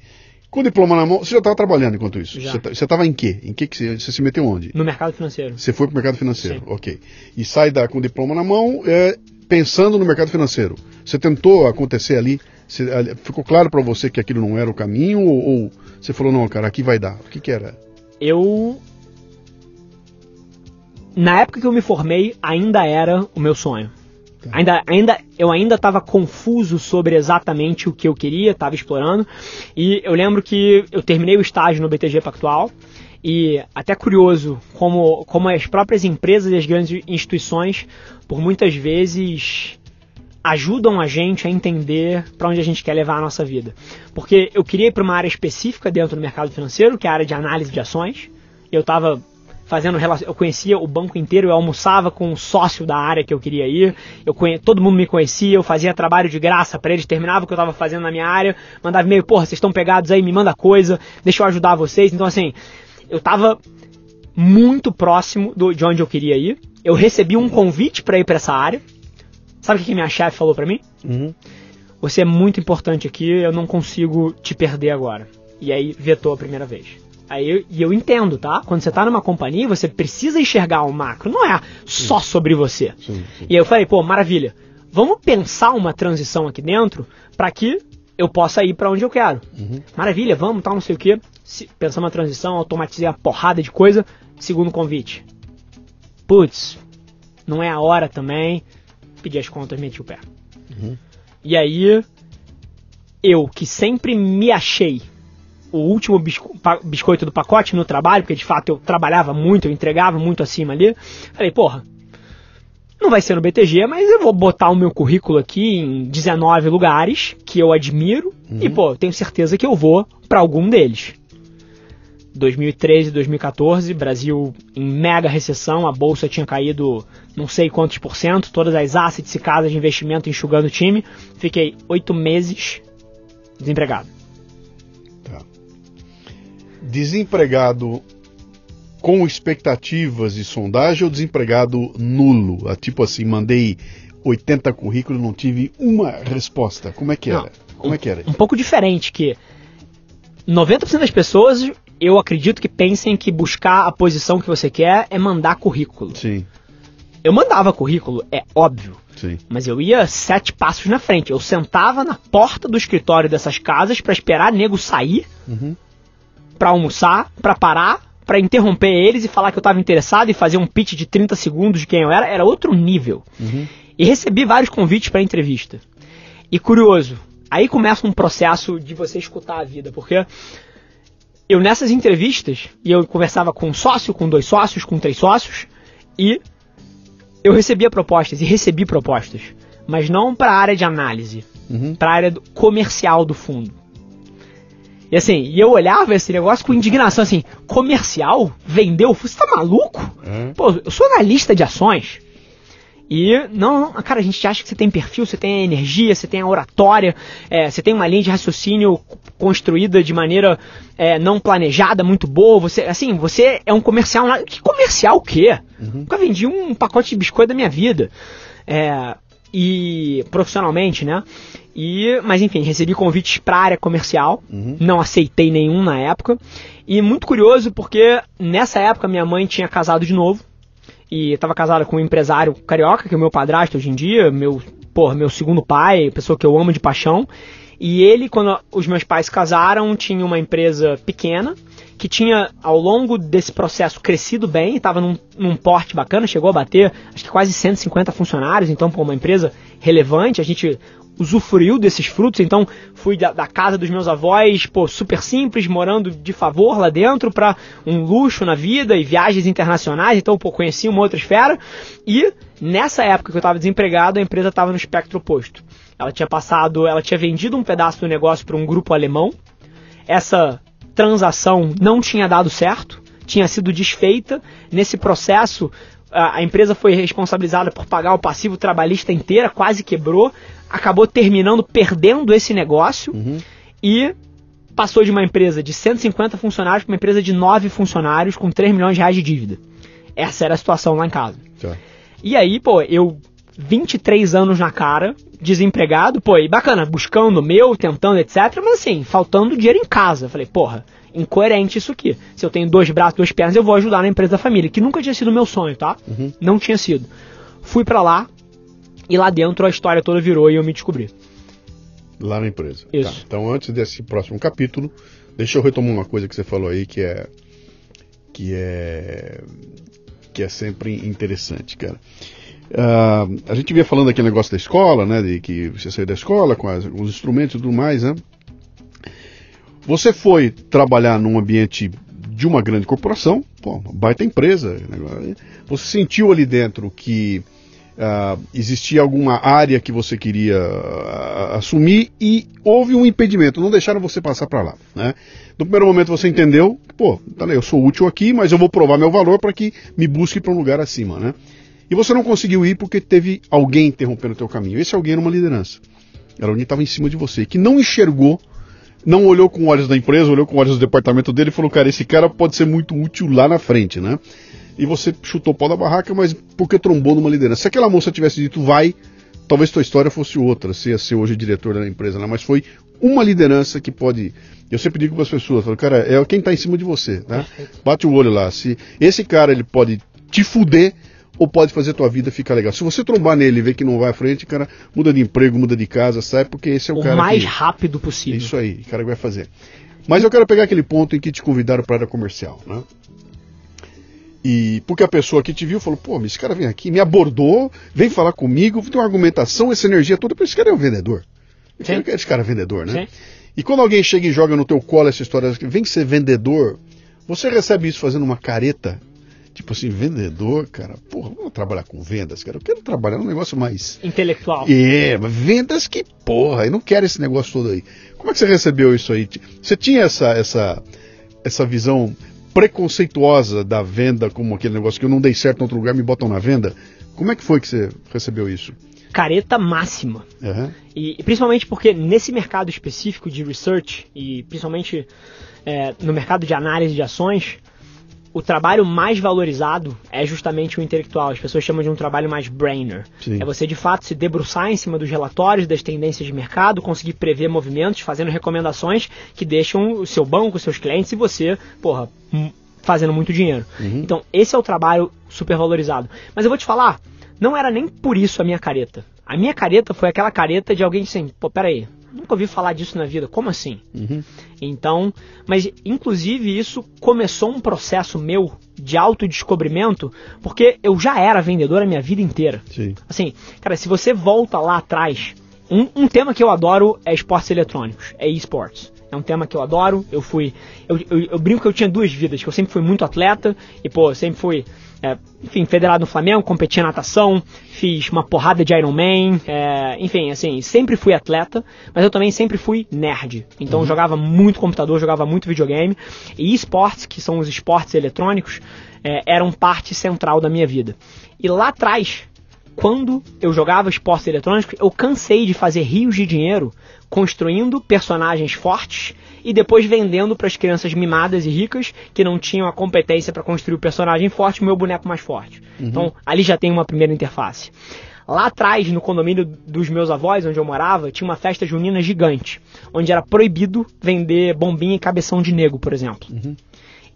Com o diploma na mão, você já estava trabalhando enquanto isso? Já. Você estava em quê? Em que, que você, você, se meteu onde? No mercado financeiro. Você foi para o mercado financeiro, Sim. ok. E sai da, com o diploma na mão, é, pensando no mercado financeiro. Você tentou acontecer ali? Você, ficou claro para você que aquilo não era o caminho? Ou, ou, você falou, não, cara, aqui vai dar? O que, que era? Eu. Na época que eu me formei, ainda era o meu sonho. Ainda, ainda, eu ainda estava confuso sobre exatamente o que eu queria, estava explorando. E eu lembro que eu terminei o estágio no BTG Pactual. E até curioso como, como as próprias empresas e as grandes instituições, por muitas vezes, ajudam a gente a entender para onde a gente quer levar a nossa vida. Porque eu queria ir para uma área específica dentro do mercado financeiro, que é a área de análise de ações. Eu estava fazendo eu conhecia o banco inteiro, eu almoçava com um sócio da área que eu queria ir, eu conhe, todo mundo me conhecia, eu fazia trabalho de graça para eles, terminava o que eu estava fazendo na minha área, mandava e-mail, porra, vocês estão pegados aí, me manda coisa, deixa eu ajudar vocês. Então assim, eu estava muito próximo do, de onde eu queria ir. Eu recebi um convite para ir para essa área. Sabe o que minha chefe falou para mim? Uhum. Você é muito importante aqui, eu não consigo te perder agora. E aí vetou a primeira vez. Aí eu, e eu entendo, tá? Quando você tá numa companhia, você precisa enxergar o macro, não é só sobre você. Sim, sim. E aí eu falei, pô, maravilha. Vamos pensar uma transição aqui dentro para que eu possa ir para onde eu quero. Uhum. Maravilha, vamos, tal, não sei o quê. Pensar uma transição, automatizei a porrada de coisa. Segundo convite. Putz, não é a hora também. Pedi as contas, meti o pé. Uhum. E aí eu que sempre me achei o último bisco biscoito do pacote no trabalho, porque de fato eu trabalhava muito, eu entregava muito acima ali. Falei, porra, não vai ser no BTG, mas eu vou botar o meu currículo aqui em 19 lugares que eu admiro uhum. e, pô, tenho certeza que eu vou para algum deles. 2013 2014, Brasil em mega recessão, a bolsa tinha caído não sei quantos por cento, todas as assets e casas de investimento enxugando o time. Fiquei oito meses desempregado. Desempregado com expectativas de sondagem ou desempregado nulo? Ah, tipo assim, mandei 80 currículos e não tive uma resposta. Como é que era? Não, Como um, é que era? Um pouco diferente, que 90% das pessoas, eu acredito que pensem que buscar a posição que você quer é mandar currículo. Sim. Eu mandava currículo, é óbvio. Sim. Mas eu ia sete passos na frente. Eu sentava na porta do escritório dessas casas para esperar nego sair, uhum. Para almoçar, para parar, para interromper eles e falar que eu estava interessado e fazer um pitch de 30 segundos de quem eu era. Era outro nível. Uhum. E recebi vários convites para entrevista. E curioso, aí começa um processo de você escutar a vida, porque eu nessas entrevistas, e eu conversava com um sócio, com dois sócios, com três sócios, e eu recebia propostas, e recebi propostas, mas não para a área de análise, uhum. para a área do comercial do fundo. E assim, e eu olhava esse negócio com indignação, assim, comercial? Vendeu? Você tá maluco? Uhum. Pô, eu sou analista de ações. E não, cara, a gente acha que você tem perfil, você tem a energia, você tem a oratória, é, você tem uma linha de raciocínio construída de maneira é, não planejada, muito boa. Você, assim, você é um comercial. Que comercial o quê? Uhum. Nunca vendi um pacote de biscoito da minha vida. É, e profissionalmente, né? E, mas enfim, recebi convites para área comercial, uhum. não aceitei nenhum na época. E muito curioso porque nessa época minha mãe tinha casado de novo e estava casada com um empresário carioca, que é o meu padrasto hoje em dia, meu, porra, meu segundo pai, pessoa que eu amo de paixão. E ele, quando os meus pais casaram, tinha uma empresa pequena, que tinha, ao longo desse processo, crescido bem, estava num, num, porte bacana, chegou a bater, acho que quase 150 funcionários, então, por uma empresa relevante, a gente usufruiu desses frutos, então fui da, da, casa dos meus avós, pô, super simples, morando de favor lá dentro para um luxo na vida e viagens internacionais, então pô, conheci uma outra esfera e nessa época que eu estava desempregado, a empresa estava no espectro oposto. Ela tinha passado, ela tinha vendido um pedaço do negócio para um grupo alemão. Essa transação não tinha dado certo, tinha sido desfeita. Nesse processo, a, empresa foi responsabilizada por pagar o passivo trabalhista inteira, quase quebrou, acabou terminando perdendo esse negócio uhum. e passou de uma empresa de 150 funcionários para uma empresa de 9 funcionários com 3 milhões de reais de dívida. Essa era a situação lá em casa. Tá. E aí, pô, eu 23 anos na cara, desempregado, pô, e bacana, buscando o meu, tentando, etc, mas assim, faltando dinheiro em casa. falei, porra, incoerente isso aqui. Se eu tenho dois braços, duas pernas, eu vou ajudar na empresa da família, que nunca tinha sido meu sonho, tá? Uhum. Não tinha sido. Fui para lá e lá dentro a história toda virou e eu me descobri. Lá na empresa. Isso. Tá. Então, antes desse próximo capítulo, deixa eu retomar uma coisa que você falou aí que é que é que é sempre interessante, cara. Uh, a gente vinha falando aquele negócio da escola, né? De que você saiu da escola com as, os instrumentos e tudo mais, né? Você foi trabalhar num ambiente de uma grande corporação, pô, uma baita empresa. Né? Você sentiu ali dentro que uh, existia alguma área que você queria uh, assumir e houve um impedimento, não deixaram você passar para lá. Né? No primeiro momento você entendeu, pô, tá, eu sou útil aqui, mas eu vou provar meu valor para que me busque para um lugar acima. Né? E você não conseguiu ir porque teve alguém interrompendo o teu caminho. Esse alguém era uma liderança. Era alguém que estava em cima de você, que não enxergou não olhou com olhos da empresa, olhou com olhos do departamento dele e falou, cara, esse cara pode ser muito útil lá na frente, né? E você chutou o pau da barraca, mas porque trombou numa liderança. Se aquela moça tivesse dito vai, talvez tua história fosse outra, você ia ser hoje diretor da empresa, né? Mas foi uma liderança que pode. Eu sempre digo para as pessoas, falo, cara, é quem está em cima de você, né? Bate o olho lá. Se esse cara ele pode te fuder, ou pode fazer a tua vida ficar legal. Se você trombar nele e ver que não vai à frente, cara, muda de emprego, muda de casa, sai, porque esse é o, o cara. O mais que... rápido possível. Isso aí, o cara que vai fazer. Mas eu quero pegar aquele ponto em que te convidaram para a área comercial, né? E porque a pessoa que te viu falou, pô, esse cara vem aqui, me abordou, vem falar comigo, tem uma argumentação, essa energia toda, por esse cara é um vendedor. Sim. Esse cara é vendedor, né? Sim. E quando alguém chega e joga no teu colo essa história, vem ser vendedor, você recebe isso fazendo uma careta Tipo assim, vendedor, cara, porra, vamos trabalhar com vendas, cara. Eu quero trabalhar num negócio mais. Intelectual. É, mas vendas que porra, eu não quero esse negócio todo aí. Como é que você recebeu isso aí? Você tinha essa, essa, essa visão preconceituosa da venda como aquele negócio que eu não dei certo em outro lugar, me botam na venda? Como é que foi que você recebeu isso? Careta máxima. Uhum. E, e, principalmente porque nesse mercado específico de research, e principalmente é, no mercado de análise de ações, o trabalho mais valorizado é justamente o intelectual. As pessoas chamam de um trabalho mais brainer. Sim. É você de fato se debruçar em cima dos relatórios, das tendências de mercado, conseguir prever movimentos, fazendo recomendações que deixam o seu banco, os seus clientes e você, porra, fazendo muito dinheiro. Uhum. Então, esse é o trabalho super valorizado. Mas eu vou te falar, não era nem por isso a minha careta. A minha careta foi aquela careta de alguém assim, pô, peraí, nunca ouvi falar disso na vida, como assim? Uhum. Então, mas inclusive isso começou um processo meu de autodescobrimento, porque eu já era vendedor a minha vida inteira. Sim. Assim, cara, se você volta lá atrás, um, um tema que eu adoro é esportes eletrônicos, é esportes. É um tema que eu adoro. Eu fui. Eu, eu, eu, brinco que eu tinha duas vidas, que eu sempre fui muito atleta e, pô, sempre fui é, enfim, federado no Flamengo, competi natação, fiz uma porrada de Ironman, é, enfim, assim, sempre fui atleta, mas eu também sempre fui nerd. Então uhum. jogava muito computador, jogava muito videogame, e esportes, que são os esportes eletrônicos, é, eram parte central da minha vida. E lá atrás, quando eu jogava esportes eletrônicos, eu cansei de fazer rios de dinheiro construindo personagens fortes e depois vendendo para as crianças mimadas e ricas que não tinham a competência para construir o personagem forte, o meu boneco mais forte. Uhum. Então, ali já tem uma primeira interface. Lá atrás, no condomínio dos meus avós, onde eu morava, tinha uma festa junina gigante, onde era proibido vender bombinha e cabeção de nego, por exemplo. Uhum.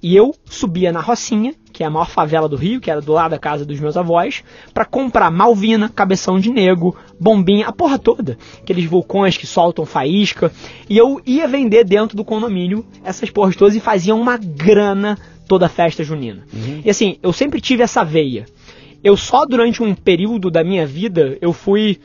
E eu subia na Rocinha, que é a maior favela do Rio, que era do lado da casa dos meus avós, para comprar malvina, cabeção de nego, bombinha, a porra toda. Aqueles vulcões que soltam faísca. E eu ia vender dentro do condomínio essas porras todas e fazia uma grana toda a festa junina. Uhum. E assim, eu sempre tive essa veia. Eu só durante um período da minha vida eu fui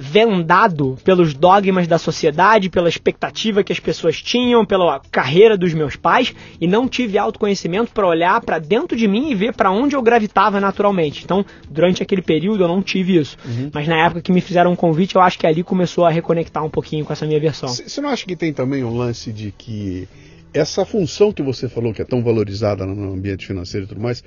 vendado pelos dogmas da sociedade, pela expectativa que as pessoas tinham, pela carreira dos meus pais e não tive autoconhecimento para olhar para dentro de mim e ver para onde eu gravitava naturalmente. Então, durante aquele período eu não tive isso. Uhum. Mas na época que me fizeram um convite, eu acho que ali começou a reconectar um pouquinho com essa minha versão. Você não acha que tem também um lance de que essa função que você falou que é tão valorizada no ambiente financeiro e tudo mais,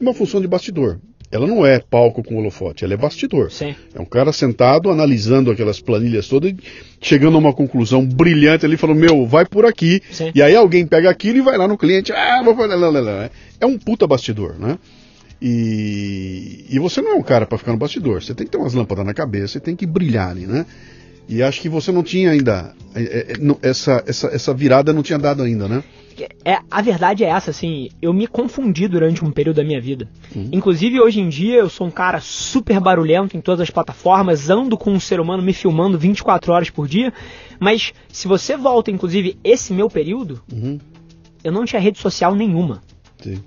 é uma função de bastidor ela não é palco com holofote, ela é bastidor. Sim. É um cara sentado, analisando aquelas planilhas todas, chegando a uma conclusão brilhante ali, falando, meu, vai por aqui. Sim. E aí alguém pega aquilo e vai lá no cliente, ah, vou fazer. É um puta bastidor, né? E, e você não é um cara para ficar no bastidor, você tem que ter umas lâmpadas na cabeça, você tem que brilhar ali, né? E acho que você não tinha ainda. É, é, é essa, essa, essa virada não tinha dado ainda, né? É, a verdade é essa, assim, eu me confundi durante um período da minha vida. Inclusive, hoje em dia, eu sou um cara super barulhento em todas as plataformas, ando com um ser humano me filmando 24 horas por dia. Mas se você volta, inclusive, esse meu período, uhum. eu não tinha rede social nenhuma. Sim.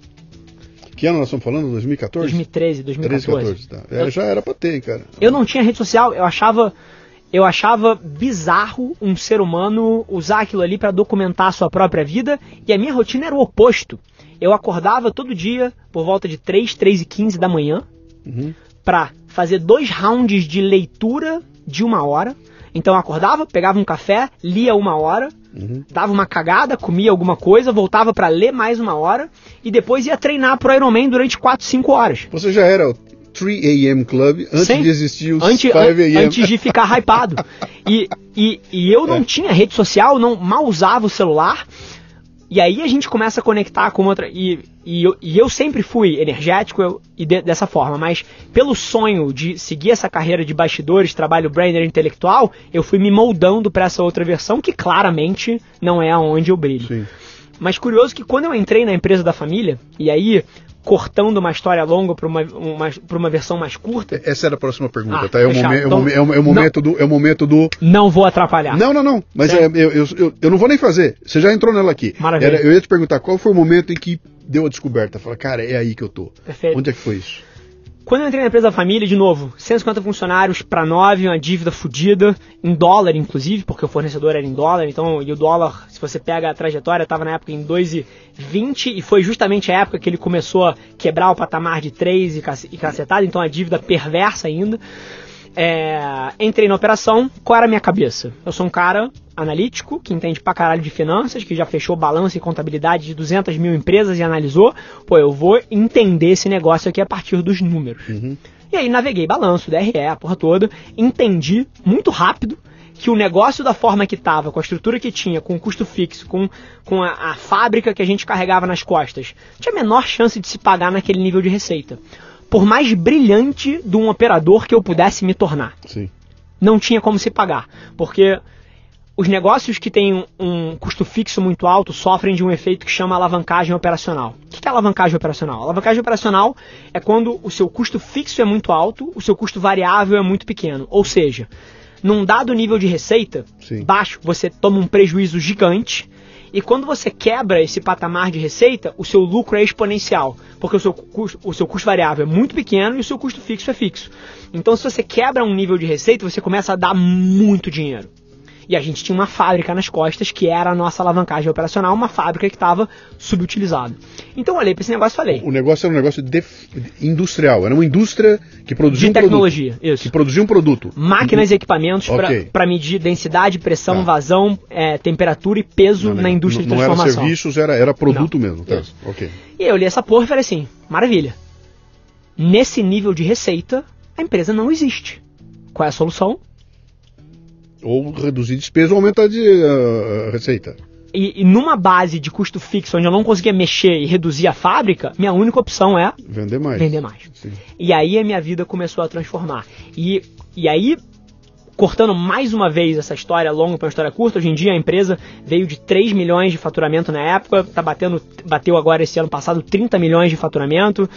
Que ano nós estamos falando? 2014? 2013, 2014. 13, 14, tá. É, eu, já era pra ter, cara. Eu não tinha rede social, eu achava eu achava bizarro um ser humano usar aquilo ali para documentar a sua própria vida e a minha rotina era o oposto. Eu acordava todo dia por volta de 3, 3 e 15 da manhã uhum. para fazer dois rounds de leitura de uma hora. Então eu acordava, pegava um café, lia uma hora, uhum. dava uma cagada, comia alguma coisa, voltava para ler mais uma hora e depois ia treinar pro Ironman durante 4, 5 horas. Você já era 3 AM Club antes Sim. de existir o antes, 5 AM. Antes de ficar hypado. E, e, e eu não é. tinha rede social, não mal usava o celular. E aí a gente começa a conectar com outra. E, e, eu, e eu sempre fui energético eu, e de, dessa forma, mas pelo sonho de seguir essa carreira de bastidores, trabalho brainer intelectual, eu fui me moldando para essa outra versão que claramente não é aonde eu brilho. Sim. Mas curioso que quando eu entrei na empresa da família, e aí cortando uma história longa para uma, uma, uma versão mais curta. Essa era a próxima pergunta, ah, tá? É o, momen, então, é, o, é o momento não, do, é o momento do. Não vou atrapalhar. Não, não, não. Mas é, eu, eu, eu, eu, não vou nem fazer. Você já entrou nela aqui. Maravilha. Era, eu ia te perguntar qual foi o momento em que deu a descoberta. Fala, cara, é aí que eu tô. Perfeito. Onde é que foi isso? Quando eu entrei na empresa da família, de novo, 150 funcionários para 9, uma dívida fodida, em dólar inclusive, porque o fornecedor era em dólar, então, e o dólar, se você pega a trajetória, estava na época em 2,20 e foi justamente a época que ele começou a quebrar o patamar de 3 e cacetada, então a dívida perversa ainda. É, entrei na operação, qual era a minha cabeça? Eu sou um cara analítico, que entende pra caralho de finanças, que já fechou balanço e contabilidade de 200 mil empresas e analisou. Pô, eu vou entender esse negócio aqui a partir dos números. Uhum. E aí naveguei balanço, DRE, a porra toda, entendi muito rápido que o negócio da forma que estava, com a estrutura que tinha, com o custo fixo, com, com a, a fábrica que a gente carregava nas costas, tinha a menor chance de se pagar naquele nível de receita por mais brilhante de um operador que eu pudesse me tornar. Sim. Não tinha como se pagar, porque os negócios que têm um custo fixo muito alto sofrem de um efeito que chama alavancagem operacional. O que é alavancagem operacional? Alavancagem operacional é quando o seu custo fixo é muito alto, o seu custo variável é muito pequeno. Ou seja, num dado nível de receita Sim. baixo, você toma um prejuízo gigante e quando você quebra esse patamar de receita, o seu lucro é exponencial, porque o seu custo, o seu custo variável é muito pequeno e o seu custo fixo é fixo. Então, se você quebra um nível de receita, você começa a dar muito dinheiro. E a gente tinha uma fábrica nas costas que era a nossa alavancagem operacional, uma fábrica que estava subutilizada. Então eu olhei para esse negócio e falei. O negócio era um negócio industrial, era uma indústria que produzia de um tecnologia, produto, isso. Que produzia um produto. Máquinas e equipamentos okay. para medir densidade, pressão, tá. vazão, é, temperatura e peso não, na indústria não, de transformação. Não era serviços, era, era produto não. mesmo. Tá. Okay. E eu olhei essa porra e falei assim, maravilha. Nesse nível de receita, a empresa não existe. Qual é a solução? Ou reduzir despesa ou aumentar de uh, receita. E, e, numa base de custo fixo, onde eu não conseguia mexer e reduzir a fábrica, minha única opção é vender mais. Vender mais. Sim. E aí a minha vida começou a transformar. E, e aí, cortando mais uma vez essa história longa para uma história curta, hoje em dia a empresa veio de 3 milhões de faturamento na época, tá batendo, bateu agora esse ano passado 30 milhões de faturamento,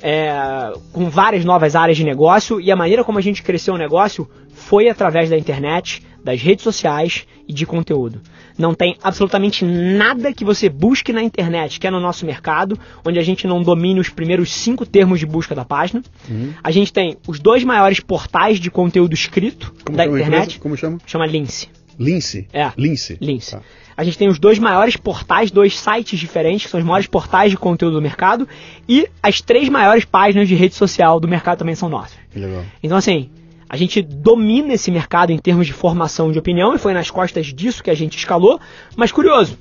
é, com várias novas áreas de negócio, e a maneira como a gente cresceu o negócio foi através da internet, das redes sociais e de conteúdo. Não tem absolutamente nada que você busque na internet, que é no nosso mercado, onde a gente não domine os primeiros cinco termos de busca da página. Uhum. A gente tem os dois maiores portais de conteúdo escrito Como da internet. Como chama? Chama Lince. Lince? É. Lince. Lince. Tá. A gente tem os dois maiores portais, dois sites diferentes, que são os maiores portais de conteúdo do mercado, e as três maiores páginas de rede social do mercado também são nossas. Legal. Então, assim, a gente domina esse mercado em termos de formação de opinião e foi nas costas disso que a gente escalou. Mas curioso,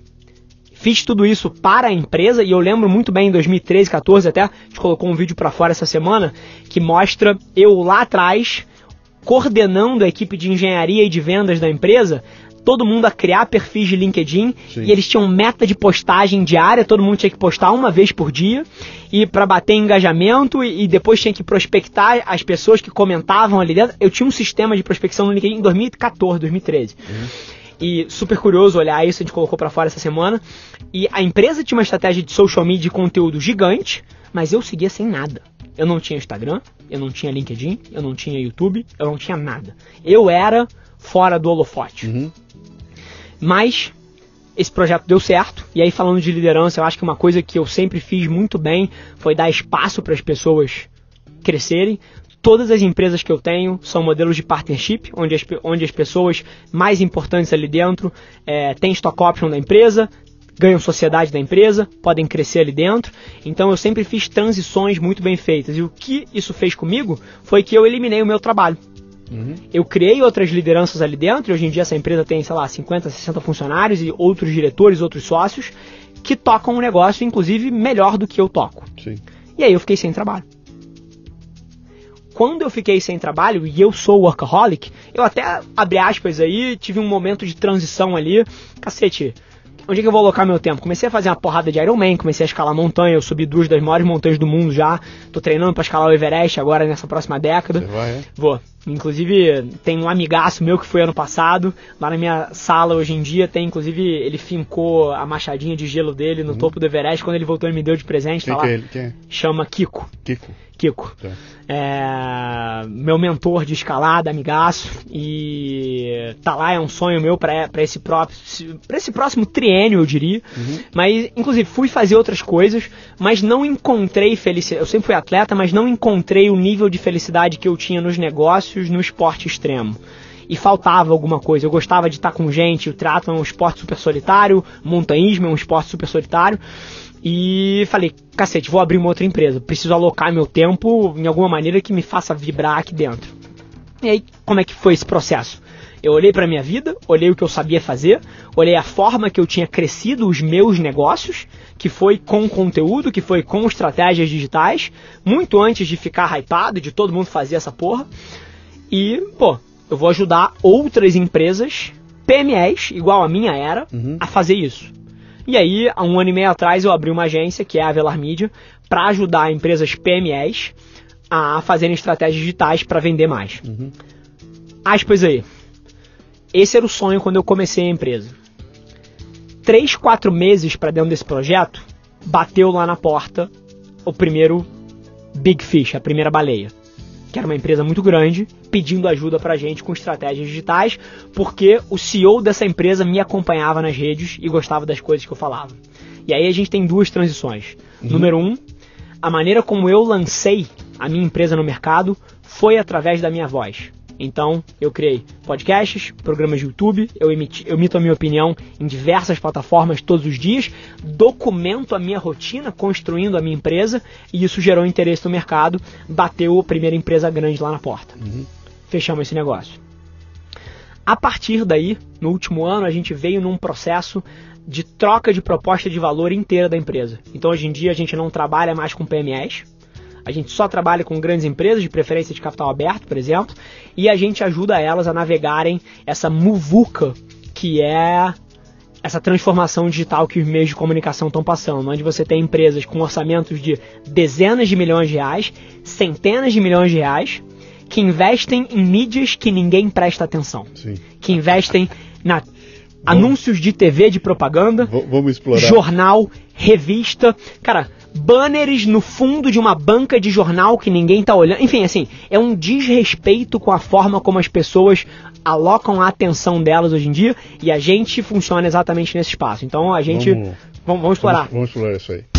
fiz tudo isso para a empresa e eu lembro muito bem em 2013, 14 até, a gente colocou um vídeo para fora essa semana que mostra eu lá atrás coordenando a equipe de engenharia e de vendas da empresa, todo mundo a criar perfis de LinkedIn Sim. e eles tinham meta de postagem diária, todo mundo tinha que postar uma vez por dia e para bater engajamento e, e, depois tinha que prospectar as pessoas que comentavam ali dentro. Eu tinha um sistema de prospecção no LinkedIn em 2014, 2013. Uhum. E super curioso olhar isso, a gente colocou para fora essa semana. E a empresa tinha uma estratégia de social media de conteúdo gigante, mas eu seguia sem nada. Eu não tinha Instagram, eu não tinha LinkedIn, eu não tinha YouTube, eu não tinha nada. Eu era fora do holofote. Uhum. Mas esse projeto deu certo. E aí, falando de liderança, eu acho que uma coisa que eu sempre fiz muito bem foi dar espaço para as pessoas crescerem. Todas as empresas que eu tenho são modelos de partnership, onde as, onde as pessoas mais importantes ali dentro é, têm stock option da empresa, ganham sociedade da empresa, podem crescer ali dentro. Então eu sempre fiz transições muito bem feitas. E o que isso fez comigo foi que eu eliminei o meu trabalho. Uhum. Eu criei outras lideranças ali dentro, e hoje em dia essa empresa tem, sei lá, 50, 60 funcionários e outros diretores, outros sócios, que tocam um negócio, inclusive, melhor do que eu toco. Sim. E aí eu fiquei sem trabalho. Quando eu fiquei sem trabalho, e eu sou workaholic, eu até, abre aspas aí, tive um momento de transição ali, cacete, onde é que eu vou alocar meu tempo? Comecei a fazer uma porrada de Ironman, comecei a escalar montanha, eu subi duas das maiores montanhas do mundo já, tô treinando para escalar o Everest agora nessa próxima década. Você vai, é? Vou. Inclusive, tem um amigaço meu que foi ano passado, lá na minha sala hoje em dia, tem, inclusive, ele fincou a machadinha de gelo dele no uhum. topo do Everest, quando ele voltou ele me deu de presente, Quem tá. Que é ele? Quem é? Chama Kiko. Kiko. Kiko. Tá. É, meu mentor de escalada, amigaço, e tá lá, é um sonho meu para esse, próximo, esse próximo triênio, eu diria. Uhum. Mas, inclusive, fui fazer outras coisas, mas não encontrei felicidade. Eu sempre fui atleta, mas não encontrei o nível de felicidade que eu tinha nos negócios no esporte extremo e faltava alguma coisa. Eu gostava de estar com gente, o triatlo é um esporte super solitário, montanhismo é um esporte super solitário. E falei, cacete, vou abrir uma outra empresa. Preciso alocar meu tempo em alguma maneira que me faça vibrar aqui dentro. E aí, como é que foi esse processo? Eu olhei para minha vida, olhei o que eu sabia fazer, olhei a forma que eu tinha crescido os meus negócios, que foi com conteúdo, que foi com estratégias digitais, muito antes de ficar hypado, de todo mundo fazer essa porra. E, pô, eu vou ajudar outras empresas, PMEs, igual a minha era, uhum. a fazer isso. E aí, há um ano e meio atrás, eu abri uma agência, que é a Velar Media, para ajudar empresas PMEs a fazerem estratégias digitais para vender mais. Uhum. Aspas aí. Esse era o sonho quando eu comecei a empresa. Três, quatro meses para dentro desse projeto, bateu lá na porta o primeiro Big Fish, a primeira baleia que era uma empresa muito grande, pedindo ajuda pra gente com estratégias digitais, porque o CEO dessa empresa me acompanhava nas redes e gostava das coisas que eu falava. E aí a gente tem duas transições. Uhum. Número um, a maneira como eu lancei a minha empresa no mercado foi através da minha voz. Então, eu criei podcasts, programas de YouTube, eu, emiti, eu emito a minha opinião em diversas plataformas todos os dias, documento a minha rotina construindo a minha empresa e isso gerou interesse no mercado, bateu a primeira empresa grande lá na porta. Uhum. Fechamos esse negócio. A partir daí, no último ano, a gente veio num processo de troca de proposta de valor inteira da empresa. Então, hoje em dia, a gente não trabalha mais com PMEs, a gente só trabalha com grandes empresas, de preferência de capital aberto, por exemplo, e a gente ajuda elas a navegarem essa muvuca que é essa transformação digital que os meios de comunicação estão passando, onde você tem empresas com orçamentos de dezenas de milhões de reais, centenas de milhões de reais, que investem em mídias que ninguém presta atenção, Sim. que investem na anúncios de TV de propaganda, vamos explorar. jornal, revista, cara, banners no fundo de uma banca de jornal que ninguém tá olhando. Enfim, assim, é um desrespeito com a forma como as pessoas alocam a atenção delas hoje em dia e a gente funciona exatamente nesse espaço. Então a gente. Vamos, vamos, vamos explorar. Vamos, vamos explorar isso aí.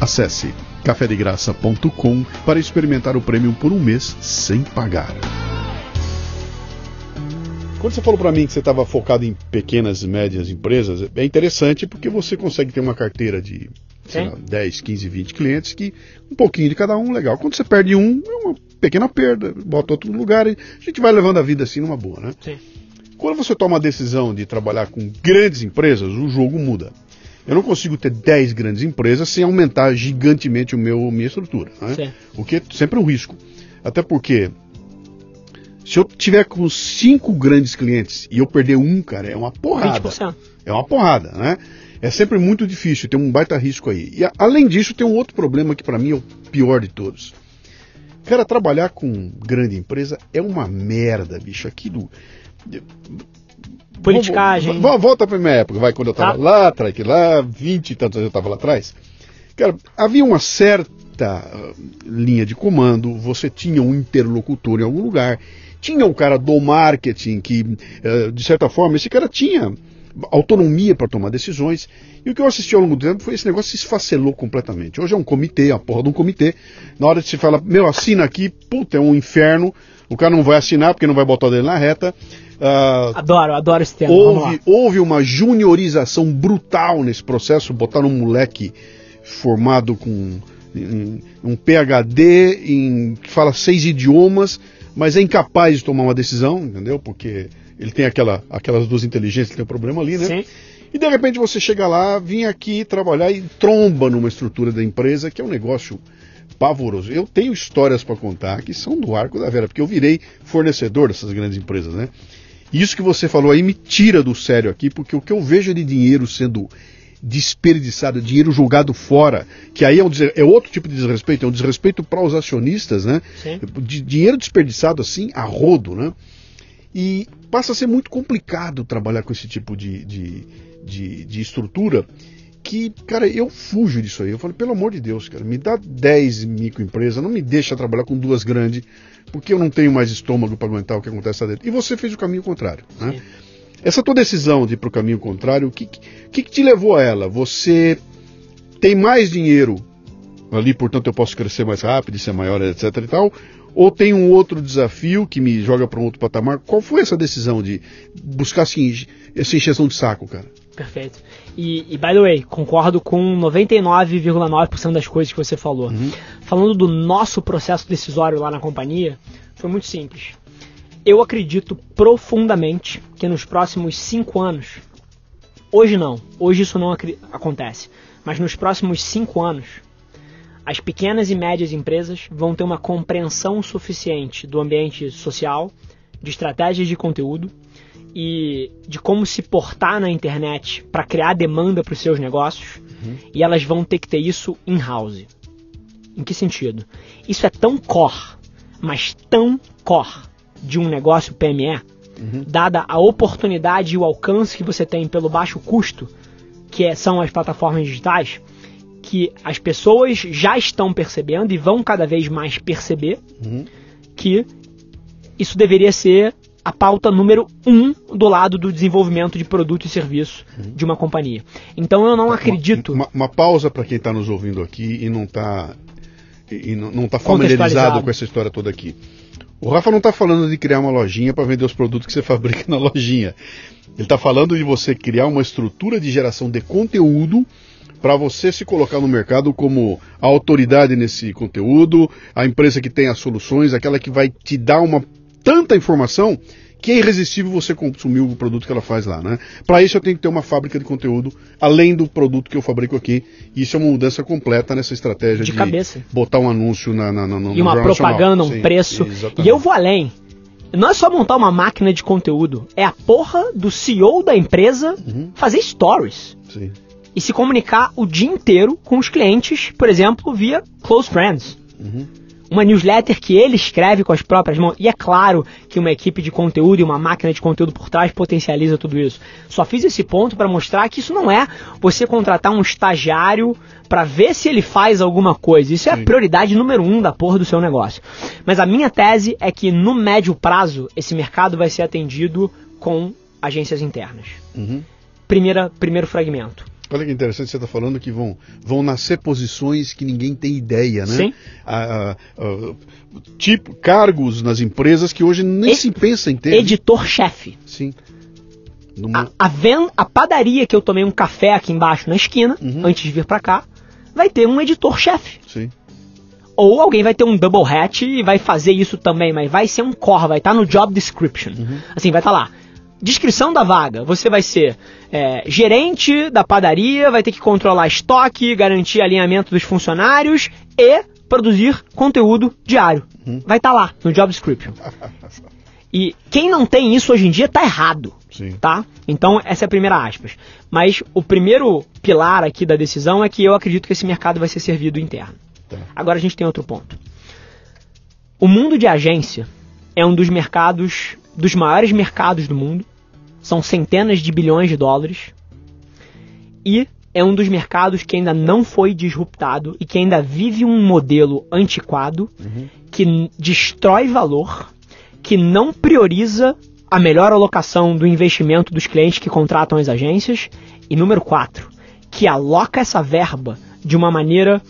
Acesse cafedegraça.com para experimentar o prêmio por um mês sem pagar. Quando você falou para mim que você estava focado em pequenas e médias empresas, é interessante porque você consegue ter uma carteira de sei lá, 10, 15, 20 clientes que um pouquinho de cada um, legal. Quando você perde um, é uma pequena perda, bota outro no lugar e a gente vai levando a vida assim numa boa, né? Sim. Quando você toma a decisão de trabalhar com grandes empresas, o jogo muda. Eu não consigo ter 10 grandes empresas sem aumentar gigantemente o meu minha estrutura. Né? O que é sempre um risco. Até porque se eu tiver com cinco grandes clientes e eu perder um, cara, é uma porrada. 20%. É uma porrada, né? É sempre muito difícil, tem um baita risco aí. E além disso, tem um outro problema que para mim é o pior de todos. Cara, trabalhar com grande empresa é uma merda, bicho. Aquilo politicagem. Volta pra minha época, vai, quando eu tava tá. lá atrás, que lá, 20 e tantos anos eu tava lá atrás. Cara, havia uma certa uh, linha de comando, você tinha um interlocutor em algum lugar, tinha um cara do marketing que, uh, de certa forma, esse cara tinha autonomia para tomar decisões. E o que eu assisti ao longo do tempo foi esse negócio se esfacelou completamente. Hoje é um comitê, a porra de um comitê. Na hora de se falar, meu, assina aqui, puta, é um inferno. O cara não vai assinar porque não vai botar o dele na reta. Uh, adoro, adoro esse tema. Houve, houve uma juniorização brutal nesse processo. Botaram um moleque formado com um PhD em, que fala seis idiomas, mas é incapaz de tomar uma decisão, entendeu? Porque ele tem aquela, aquelas duas inteligências, tem um problema ali, né? Sim. E de repente você chega lá, vem aqui trabalhar e tromba numa estrutura da empresa que é um negócio pavoroso. Eu tenho histórias para contar que são do arco da Vera, porque eu virei fornecedor dessas grandes empresas, né? Isso que você falou aí me tira do sério aqui, porque o que eu vejo de dinheiro sendo desperdiçado, dinheiro jogado fora, que aí é, um, é outro tipo de desrespeito, é um desrespeito para os acionistas, né? De, dinheiro desperdiçado assim a rodo, né? E passa a ser muito complicado trabalhar com esse tipo de, de, de, de estrutura que, cara, eu fujo disso aí. Eu falo, pelo amor de Deus, cara, me dá 10 microempresas, não me deixa trabalhar com duas grandes, porque eu não tenho mais estômago para aguentar o que acontece lá dentro. E você fez o caminho contrário, né? Sim. Essa tua decisão de ir para o caminho contrário, o que, que, que te levou a ela? Você tem mais dinheiro ali, portanto eu posso crescer mais rápido, ser maior, etc e tal, ou tem um outro desafio que me joga para um outro patamar? Qual foi essa decisão de buscar assim, essa encheção de saco, cara? Perfeito. E, e by the way, concordo com 99,9% das coisas que você falou. Uhum. Falando do nosso processo decisório lá na companhia, foi muito simples eu acredito profundamente que nos próximos cinco anos, hoje não, hoje isso não acontece, mas nos próximos cinco anos, as pequenas e médias empresas vão ter uma compreensão suficiente do ambiente social, de estratégias de conteúdo e de como se portar na internet para criar demanda para os seus negócios, uhum. e elas vão ter que ter isso in-house. Em que sentido? Isso é tão core, mas tão core de um negócio PME, uhum. dada a oportunidade e o alcance que você tem pelo baixo custo, que é, são as plataformas digitais, que as pessoas já estão percebendo e vão cada vez mais perceber uhum. que isso deveria ser a pauta número um do lado do desenvolvimento de produto e serviço uhum. de uma companhia. Então eu não acredito. Uma, uma pausa para quem está nos ouvindo aqui e não está e não está familiarizado com essa história toda aqui. O Rafa não está falando de criar uma lojinha para vender os produtos que você *laughs* fabrica na lojinha. Ele está falando de você criar uma estrutura de geração de conteúdo para você se colocar no mercado como a autoridade nesse conteúdo, a empresa que tem as soluções, aquela que vai te dar uma tanta informação que é irresistível você consumir o produto que ela faz lá, né? Para isso eu tenho que ter uma fábrica de conteúdo além do produto que eu fabrico aqui. E isso é uma mudança completa nessa estratégia de, de cabeça. botar um anúncio na, na, na e uma propaganda, um Sim, preço. Exatamente. E eu vou além. Não é só montar uma máquina de conteúdo, é a porra do CEO da empresa uhum. fazer stories. Sim. E se comunicar o dia inteiro com os clientes, por exemplo, via close friends. Uhum uma newsletter que ele escreve com as próprias mãos. E é claro que uma equipe de conteúdo e uma máquina de conteúdo por trás potencializa tudo isso. Só fiz esse ponto para mostrar que isso não é você contratar um estagiário para ver se ele faz alguma coisa. Isso é a prioridade número um da porra do seu negócio. Mas a minha tese é que no médio prazo esse mercado vai ser atendido com agências internas. Uhum. Primeira, primeiro fragmento Olha que interessante você está falando que vão, vão nascer posições que ninguém tem ideia, né? Sim. tipo, cargos nas empresas que hoje nem se pensa em ter. Editor-chefe. Sim. Numa... A, a, ven, a padaria que eu tomei um café aqui embaixo na esquina, uhum. antes de vir para cá, vai ter um editor-chefe. Sim. Ou alguém vai ter um double hat e vai fazer isso também, mas vai ser um core, vai estar tá no job description. Uhum. Assim, vai estar tá lá descrição da vaga. Você vai ser é, gerente da padaria, vai ter que controlar estoque, garantir alinhamento dos funcionários e produzir conteúdo diário. Hum. Vai estar tá lá no job description. E quem não tem isso hoje em dia está errado. Sim. Tá? Então, essa é a primeira aspas. Mas o primeiro pilar aqui da decisão é que eu acredito que esse mercado vai ser servido interno. Tá. Agora a gente tem outro ponto. O mundo de agência é um dos mercados dos maiores mercados do mundo, são centenas de bilhões de dólares, e é um dos mercados que ainda não foi disruptado e que ainda vive um modelo antiquado uhum. que destrói valor, que não prioriza a melhor alocação do investimento dos clientes que contratam as agências. E número 4, que aloca essa verba de uma maneira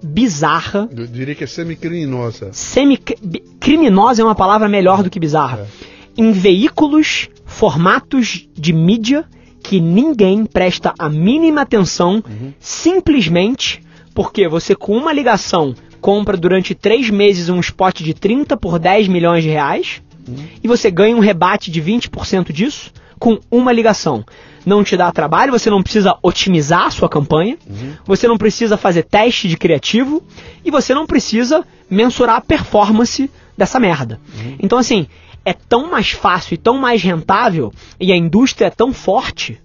semi-bizarra. Eu diria que é semi-criminosa. Semi-criminosa é uma palavra melhor do que bizarra. É. Em veículos, formatos de mídia que ninguém presta a mínima atenção, uhum. simplesmente porque você, com uma ligação, compra durante três meses um spot de 30 por 10 milhões de reais uhum. e você ganha um rebate de 20% disso com uma ligação. Não te dá trabalho, você não precisa otimizar a sua campanha, uhum. você não precisa fazer teste de criativo e você não precisa mensurar a performance dessa merda. Uhum. Então, assim, é tão mais fácil e tão mais rentável e a indústria é tão forte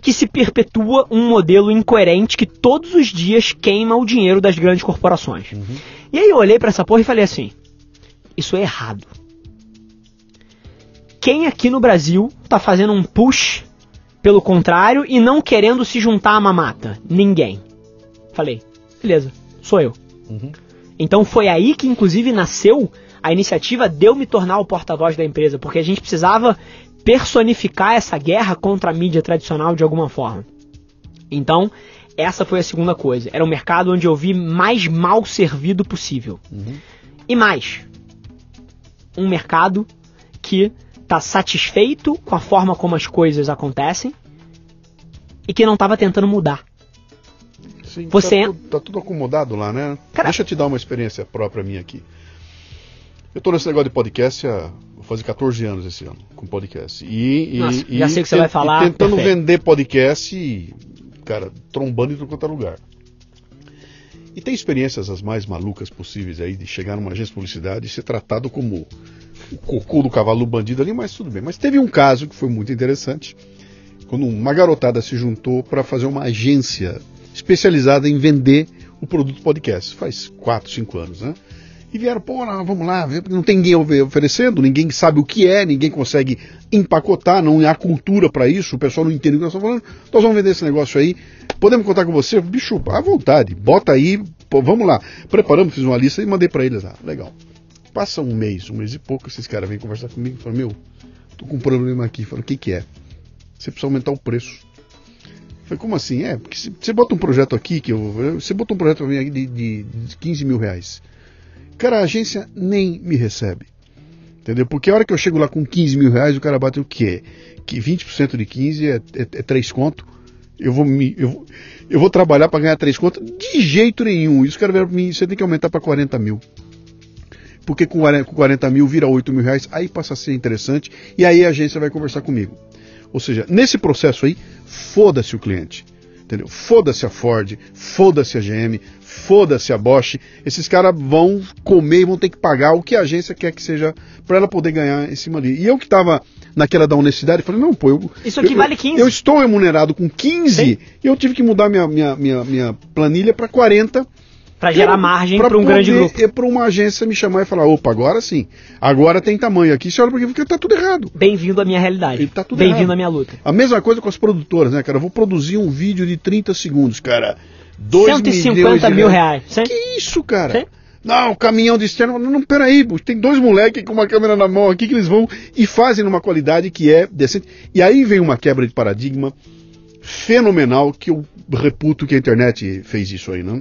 que se perpetua um modelo incoerente que todos os dias queima o dinheiro das grandes corporações. Uhum. E aí eu olhei para essa porra e falei assim: isso é errado. Quem aqui no Brasil tá fazendo um push pelo contrário e não querendo se juntar à mamata? Ninguém. Falei, beleza, sou eu. Uhum. Então foi aí que inclusive nasceu a iniciativa de eu me tornar o porta-voz da empresa, porque a gente precisava personificar essa guerra contra a mídia tradicional de alguma forma. Então, essa foi a segunda coisa. Era um mercado onde eu vi mais mal servido possível. Uhum. E mais, um mercado que está satisfeito com a forma como as coisas acontecem e que não estava tentando mudar. Sim, Você... tá, tá, tudo acomodado lá, né? Cara... Deixa eu te dar uma experiência própria minha aqui. Eu estou nesse negócio de podcast há vou fazer 14 anos esse ano com podcast. E, Nossa, e já sei o que você vai falar. tentando perfeito. vender podcast, e, cara, trombando em todo quanto é lugar. E tem experiências as mais malucas possíveis aí de chegar numa agência de publicidade e ser tratado como o cocô do cavalo bandido ali, mas tudo bem. Mas teve um caso que foi muito interessante, quando uma garotada se juntou para fazer uma agência especializada em vender o produto podcast. Faz 4, 5 anos, né? E vieram, pô, vamos lá, não tem ninguém oferecendo, ninguém sabe o que é, ninguém consegue empacotar, não há cultura para isso, o pessoal não entende o que nós estamos falando. Nós vamos vender esse negócio aí, podemos contar com você? Bicho, à vontade, bota aí, pô, vamos lá. Preparamos, fiz uma lista e mandei para eles lá, legal. Passa um mês, um mês e pouco, esses caras vêm conversar comigo e falam, meu, tô com um problema aqui. Falam, o que que é? Você precisa aumentar o preço. Falei, como assim? É, porque você bota um projeto aqui, que eu, você bota um projeto para mim de, de, de 15 mil reais. Cara, a agência nem me recebe. Entendeu? Porque a hora que eu chego lá com 15 mil reais, o cara bate o quê? Que 20% de 15 é, é, é 3 conto. Eu vou, me, eu, eu vou trabalhar para ganhar 3 conto? De jeito nenhum. Isso cara para mim, você tem que aumentar para 40 mil. Porque com 40 mil vira 8 mil reais, aí passa a ser interessante e aí a agência vai conversar comigo. Ou seja, nesse processo aí, foda-se o cliente. Entendeu? Foda-se a Ford, foda-se a GM, foda-se a Bosch, esses caras vão comer e vão ter que pagar o que a agência quer que seja para ela poder ganhar em cima ali. E eu que estava naquela da honestidade, falei, não, pô, eu, Isso aqui eu, vale 15. Eu estou remunerado com 15 Sim. e eu tive que mudar minha, minha, minha, minha planilha para 40 para gerar margem para um grande grupo. E para uma agência me chamar e falar, opa, agora sim, agora tem tamanho aqui, você olha porque está tudo errado. Bem-vindo à minha realidade. Tá Bem-vindo à minha luta. A mesma coisa com as produtoras, né, cara? Eu vou produzir um vídeo de 30 segundos, cara. 150 mil reais. reais. Que isso, cara? Sim. Não, caminhão de externo. Não, não, peraí, tem dois moleques com uma câmera na mão aqui que eles vão e fazem numa qualidade que é decente. E aí vem uma quebra de paradigma fenomenal que eu reputo que a internet fez isso aí, não?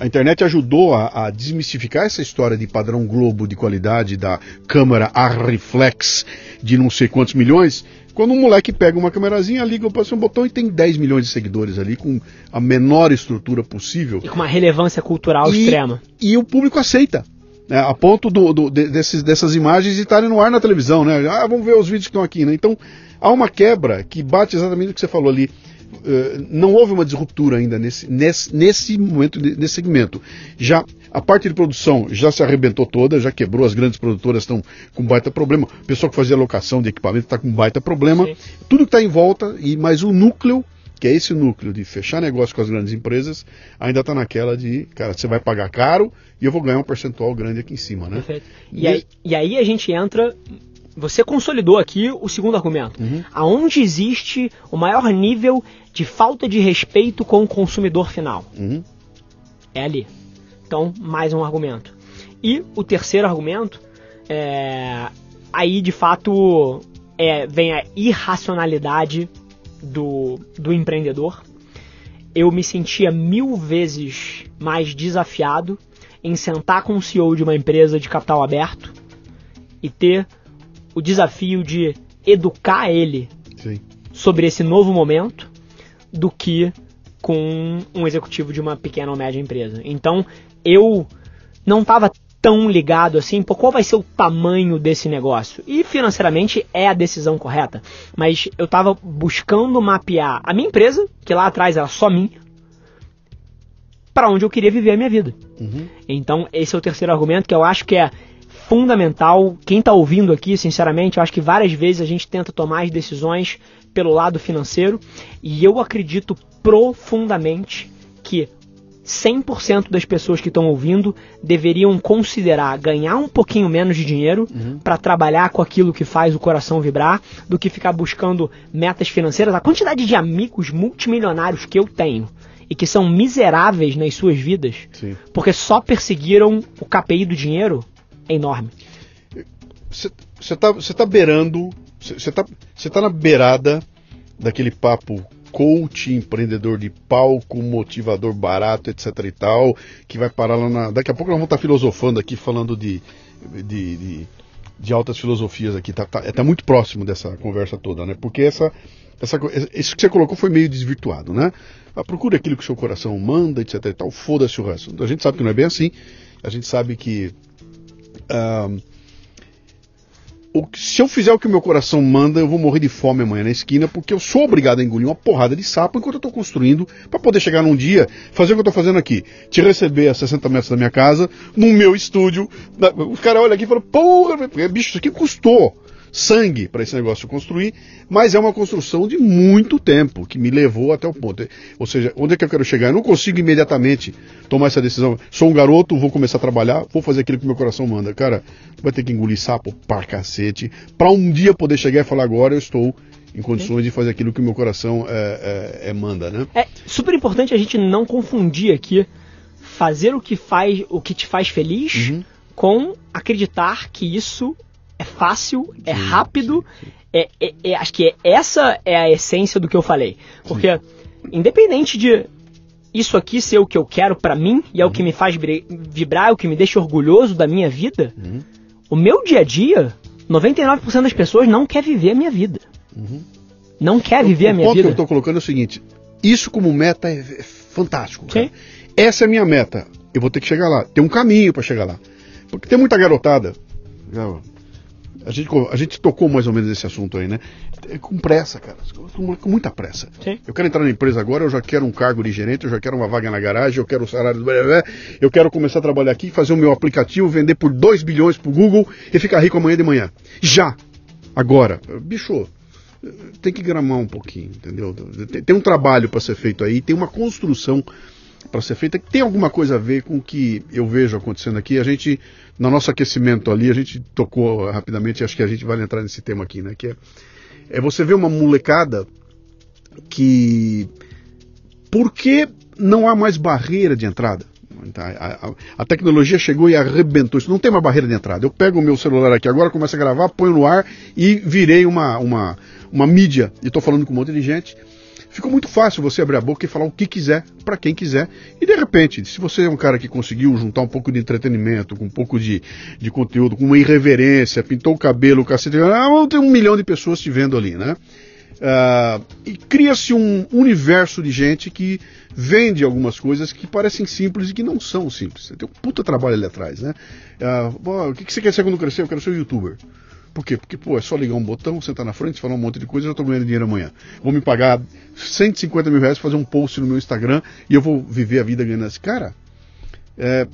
A internet ajudou a, a, desmistificar essa história de padrão Globo de qualidade da câmera a reflex de não sei quantos milhões quando um moleque pega uma câmerazinha, liga, passa um botão e tem 10 milhões de seguidores ali, com a menor estrutura possível. E com uma relevância cultural e, extrema. E o público aceita. Né, a ponto do, do, desses, dessas imagens estarem no ar na televisão, né? Ah, vamos ver os vídeos que estão aqui, né? Então, há uma quebra que bate exatamente o que você falou ali. Uh, não houve uma disruptura ainda nesse, nesse, nesse momento, nesse segmento. Já a parte de produção já se arrebentou toda, já quebrou, as grandes produtoras estão com baita problema. O pessoal que fazia locação de equipamento está com baita problema. Sim. Tudo que está em volta, e mais o núcleo, que é esse núcleo de fechar negócio com as grandes empresas, ainda está naquela de, cara, você vai pagar caro e eu vou ganhar um percentual grande aqui em cima, né? Perfeito. E, e, aí, e aí a gente entra você consolidou aqui o segundo argumento. Uhum. Aonde existe o maior nível de falta de respeito com o consumidor final? Uhum. É ali. Então, mais um argumento. E o terceiro argumento é, aí de fato é, vem a irracionalidade do, do empreendedor. Eu me sentia mil vezes mais desafiado em sentar com o CEO de uma empresa de capital aberto e ter o desafio de educar ele Sim. sobre esse novo momento do que com um executivo de uma pequena ou média empresa. Então, eu não estava tão ligado assim, por qual vai ser o tamanho desse negócio? E financeiramente é a decisão correta, mas eu estava buscando mapear a minha empresa, que lá atrás era só minha, para onde eu queria viver a minha vida. Uhum. Então, esse é o terceiro argumento que eu acho que é fundamental. Quem está ouvindo aqui, sinceramente, eu acho que várias vezes a gente tenta tomar as decisões pelo lado financeiro e eu acredito profundamente que 100% das pessoas que estão ouvindo deveriam considerar ganhar um pouquinho menos de dinheiro uhum. para trabalhar com aquilo que faz o coração vibrar, do que ficar buscando metas financeiras. A quantidade de amigos multimilionários que eu tenho e que são miseráveis nas suas vidas, Sim. porque só perseguiram o KPI do dinheiro, é enorme. Você está tá beirando, você está tá na beirada daquele papo coach, empreendedor de palco, motivador barato, etc e tal, que vai parar lá na... Daqui a pouco nós vamos estar filosofando aqui, falando de, de, de, de altas filosofias aqui, tá, tá, tá, muito próximo dessa conversa toda, né? Porque essa, essa, isso que você colocou foi meio desvirtuado, né? Ah, procure aquilo que o seu coração manda, etc e tal, foda-se o resto. A gente sabe que não é bem assim, a gente sabe que... Uh, se eu fizer o que o meu coração manda, eu vou morrer de fome amanhã na esquina, porque eu sou obrigado a engolir uma porrada de sapo enquanto eu estou construindo, para poder chegar num dia, fazer o que eu estou fazendo aqui. Te receber a 60 metros da minha casa, no meu estúdio. O cara olha aqui e fala, porra, bicho, isso aqui custou sangue para esse negócio construir, mas é uma construção de muito tempo que me levou até o ponto. Ou seja, onde é que eu quero chegar? Eu não consigo imediatamente tomar essa decisão. Sou um garoto, vou começar a trabalhar, vou fazer aquilo que meu coração manda. Cara, vai ter que engolir sapo pra cacete, para um dia poder chegar e falar agora eu estou em condições de fazer aquilo que o meu coração é, é, é, manda, né? É super importante a gente não confundir aqui fazer o que faz, o que te faz feliz uhum. com acreditar que isso é fácil, é sim, rápido. Sim, sim. É, é, é, acho que essa é a essência do que eu falei. Porque, independente de isso aqui ser o que eu quero para mim e é uhum. o que me faz vibrar, é o que me deixa orgulhoso da minha vida, uhum. o meu dia a dia, 99% das pessoas não quer viver a minha vida. Uhum. Não quer viver o, a minha vida. O ponto que eu estou colocando é o seguinte: isso como meta é, é fantástico. Essa é a minha meta. Eu vou ter que chegar lá. Tem um caminho para chegar lá. Porque tem muita garotada. A gente, a gente tocou mais ou menos esse assunto aí, né? É com pressa, cara. Com, com muita pressa. Sim. Eu quero entrar na empresa agora, eu já quero um cargo de gerente, eu já quero uma vaga na garagem, eu quero o salário do eu quero começar a trabalhar aqui, fazer o meu aplicativo, vender por 2 bilhões pro Google e ficar rico amanhã de manhã. Já! Agora. Bicho, tem que gramar um pouquinho, entendeu? Tem, tem um trabalho para ser feito aí, tem uma construção para ser feita que tem alguma coisa a ver com o que eu vejo acontecendo aqui. A gente, no nosso aquecimento ali, a gente tocou rapidamente, acho que a gente vai entrar nesse tema aqui, né? Que é, é você ver uma molecada que. Por que não há mais barreira de entrada? A, a, a, tecnologia chegou e arrebentou isso. Não tem uma barreira de entrada. Eu pego o meu celular aqui agora, começo a gravar, ponho no ar e virei uma, uma, uma mídia. E estou falando com um monte de gente ficou muito fácil você abrir a boca e falar o que quiser para quem quiser. E de repente, se você é um cara que conseguiu juntar um pouco de entretenimento, com um pouco de, de conteúdo, com uma irreverência, pintou o cabelo, o cacete, ah, tem um milhão de pessoas te vendo ali, né? Uh, e cria-se um universo de gente que vende algumas coisas que parecem simples e que não são simples. Tem um puta trabalho ali atrás, né? Uh, o que, que você quer ser quando crescer? Eu quero ser um youtuber. Por quê? Porque, pô, é só ligar um botão, sentar na frente, falar um monte de coisa e eu estou ganhando dinheiro amanhã. Vou me pagar 150 mil reais para fazer um post no meu Instagram e eu vou viver a vida ganhando esse cara. É,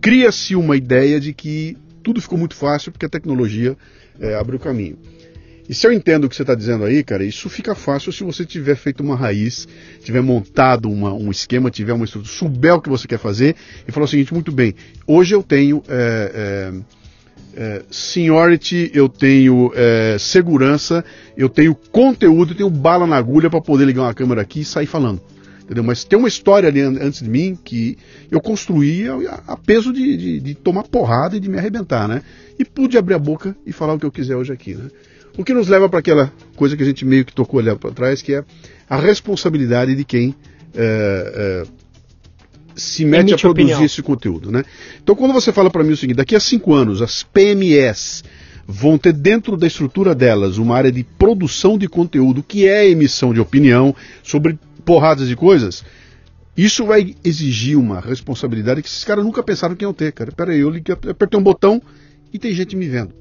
Cria-se uma ideia de que tudo ficou muito fácil porque a tecnologia é, abriu o caminho. E se eu entendo o que você está dizendo aí, cara, isso fica fácil se você tiver feito uma raiz, tiver montado uma, um esquema, tiver uma estrutura, souber o que você quer fazer e falar o seguinte: muito bem, hoje eu tenho é, é, é, seniority, eu tenho é, segurança, eu tenho conteúdo, eu tenho bala na agulha para poder ligar uma câmera aqui e sair falando. entendeu? Mas tem uma história ali antes de mim que eu construía a, peso de, de, de, tomar porrada e de me arrebentar, né? E pude abrir a boca e falar o que eu quiser hoje aqui, né? O que nos leva para aquela coisa que a gente meio que tocou ali para trás, que é a responsabilidade de quem é, é, se mete a produzir opinião. esse conteúdo, né? Então, quando você fala para mim o seguinte, daqui a cinco anos as PMS vão ter dentro da estrutura delas uma área de produção de conteúdo que é emissão de opinião sobre porradas de coisas. Isso vai exigir uma responsabilidade que esses caras nunca pensaram que iam ter, cara. Pera aí, eu apertei um botão e tem gente me vendo.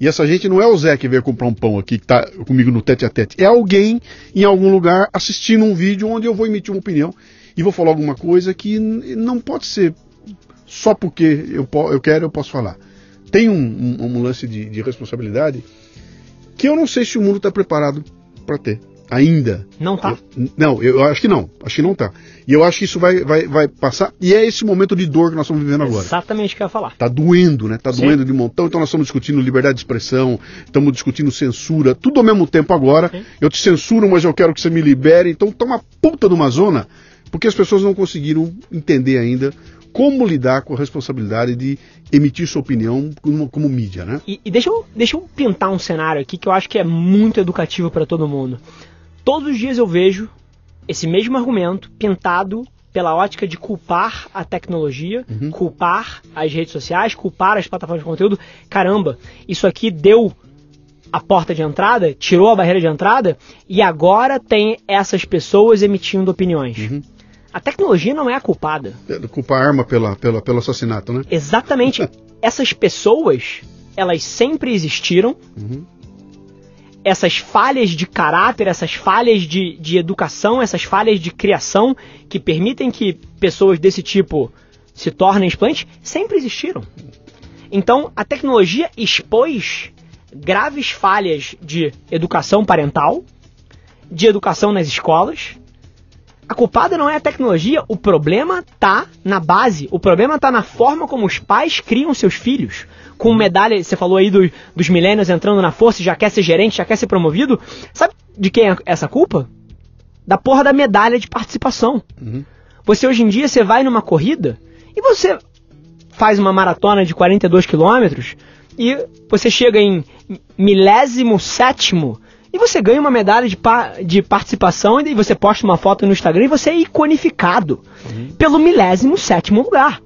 E essa gente não é o Zé que veio comprar um pão aqui, que está comigo no tete a tete. É alguém em algum lugar assistindo um vídeo onde eu vou emitir uma opinião e vou falar alguma coisa que não pode ser só porque eu, eu quero, eu posso falar. Tem um, um, um lance de, de responsabilidade que eu não sei se o mundo está preparado para ter ainda. Não tá? Eu, não, eu acho que não. Acho que não tá. E eu acho que isso vai, vai, vai passar. E é esse momento de dor que nós estamos vivendo agora. Exatamente o que eu ia falar. Tá doendo, né? Tá Sim. doendo de montão. Então nós estamos discutindo liberdade de expressão, estamos discutindo censura, tudo ao mesmo tempo agora. Sim. Eu te censuro, mas eu quero que você me libere. Então tá uma puta de uma zona, porque as pessoas não conseguiram entender ainda como lidar com a responsabilidade de emitir sua opinião como, como mídia, né? E, e, deixa, eu, deixa eu pintar um cenário aqui que eu acho que é muito educativo para todo mundo. Todos os dias eu vejo esse mesmo argumento pintado pela ótica de culpar a tecnologia, uhum. culpar as redes sociais, culpar as plataformas de conteúdo. Caramba, isso aqui deu a porta de entrada, tirou a barreira de entrada e agora tem essas pessoas emitindo opiniões. Uhum. A tecnologia não é a culpada. É, culpa a arma pela, pela, pelo assassinato, né? Exatamente. *laughs* Essas pessoas, elas sempre existiram. Uhum essas falhas de caráter, essas falhas de, de educação, essas falhas de criação que permitem que pessoas desse tipo se tornem exploentes, sempre existiram. Então, a tecnologia expôs graves falhas de educação parental, de educação nas escolas. A culpada não é a tecnologia, o problema está na base, o problema está na forma como os pais criam seus filhos com medalha, você falou aí do, dos milênios entrando na força, já quer ser gerente, já quer ser promovido. Sabe de quem é essa culpa? Da porra da medalha de participação. Uhum. Você hoje em dia, você vai numa corrida e você faz uma maratona de 42 quilômetros e você chega em milésimo sétimo e você ganha uma medalha de, pa de participação e você posta uma foto no Instagram e você é iconificado uhum. pelo milésimo sétimo lugar.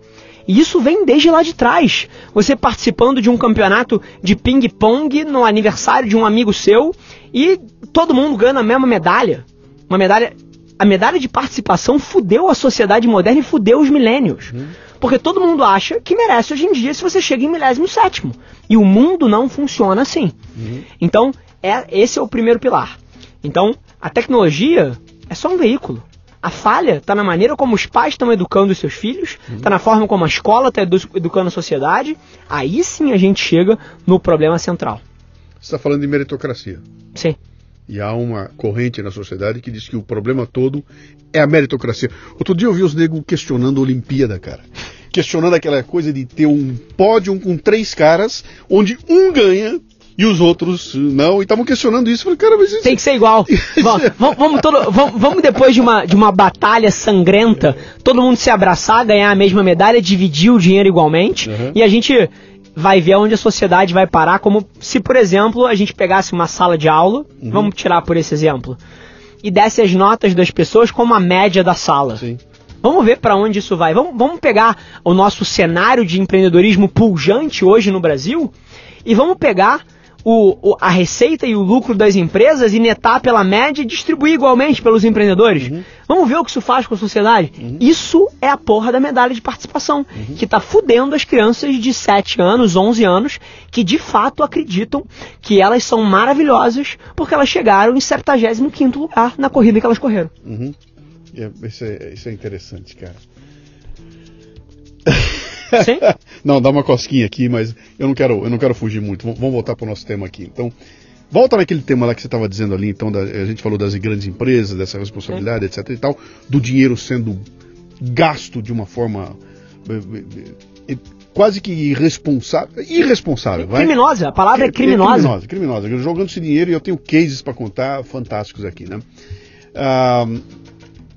E isso vem desde lá de trás. Você participando de um campeonato de ping-pong no aniversário de um amigo seu e todo mundo ganha a mesma medalha. Uma medalha. A medalha de participação fudeu a sociedade moderna e fudeu os milênios. Uhum. Porque todo mundo acha que merece hoje em dia se você chega em milésimo sétimo. E o mundo não funciona assim. Uhum. Então, é, esse é o primeiro pilar. Então, a tecnologia é só um veículo. A falha está na maneira como os pais estão educando os seus filhos, está uhum. na forma como a escola está edu educando a sociedade. Aí sim a gente chega no problema central. Você está falando de meritocracia. Sim. E há uma corrente na sociedade que diz que o problema todo é a meritocracia. Outro dia eu vi os negros questionando a Olimpíada, cara. Questionando aquela coisa de ter um pódio com três caras, onde um ganha e os outros não, e estavam questionando isso. Falei, cara, mas isso... Tem que ser igual. *laughs* vamos, vamos, todo, vamos, vamos, depois de uma, de uma batalha sangrenta, todo mundo se abraçar, ganhar a mesma medalha, dividir o dinheiro igualmente, uhum. e a gente vai ver onde a sociedade vai parar, como se, por exemplo, a gente pegasse uma sala de aula, uhum. vamos tirar por esse exemplo, e desse as notas das pessoas como a média da sala. Sim. Vamos ver para onde isso vai. Vamos, vamos pegar o nosso cenário de empreendedorismo pujante hoje no Brasil e vamos pegar o, o, a receita e o lucro das empresas e netar pela média e distribuir igualmente pelos empreendedores. Uhum. Vamos ver o que isso faz com a sociedade? Uhum. Isso é a porra da medalha de participação, uhum. que está fudendo as crianças de 7 anos, 11 anos, que de fato acreditam que elas são maravilhosas porque elas chegaram em 75 lugar na corrida que elas correram. Uhum. Isso, é, isso é interessante, cara. *laughs* Sim. *laughs* não, dá uma cosquinha aqui, mas eu não quero, eu não quero fugir muito. Vamos voltar para o nosso tema aqui. Então, volta naquele tema lá que você estava dizendo ali, então, da, a gente falou das grandes empresas, dessa responsabilidade, etc e tal, do dinheiro sendo gasto de uma forma eh, eh, eh, quase que irresponsável, irresponsável, vai? Criminosa, a palavra é, é criminosa. Criminosa, criminosa. Jogando esse dinheiro e eu tenho cases para contar fantásticos aqui, né? Ah,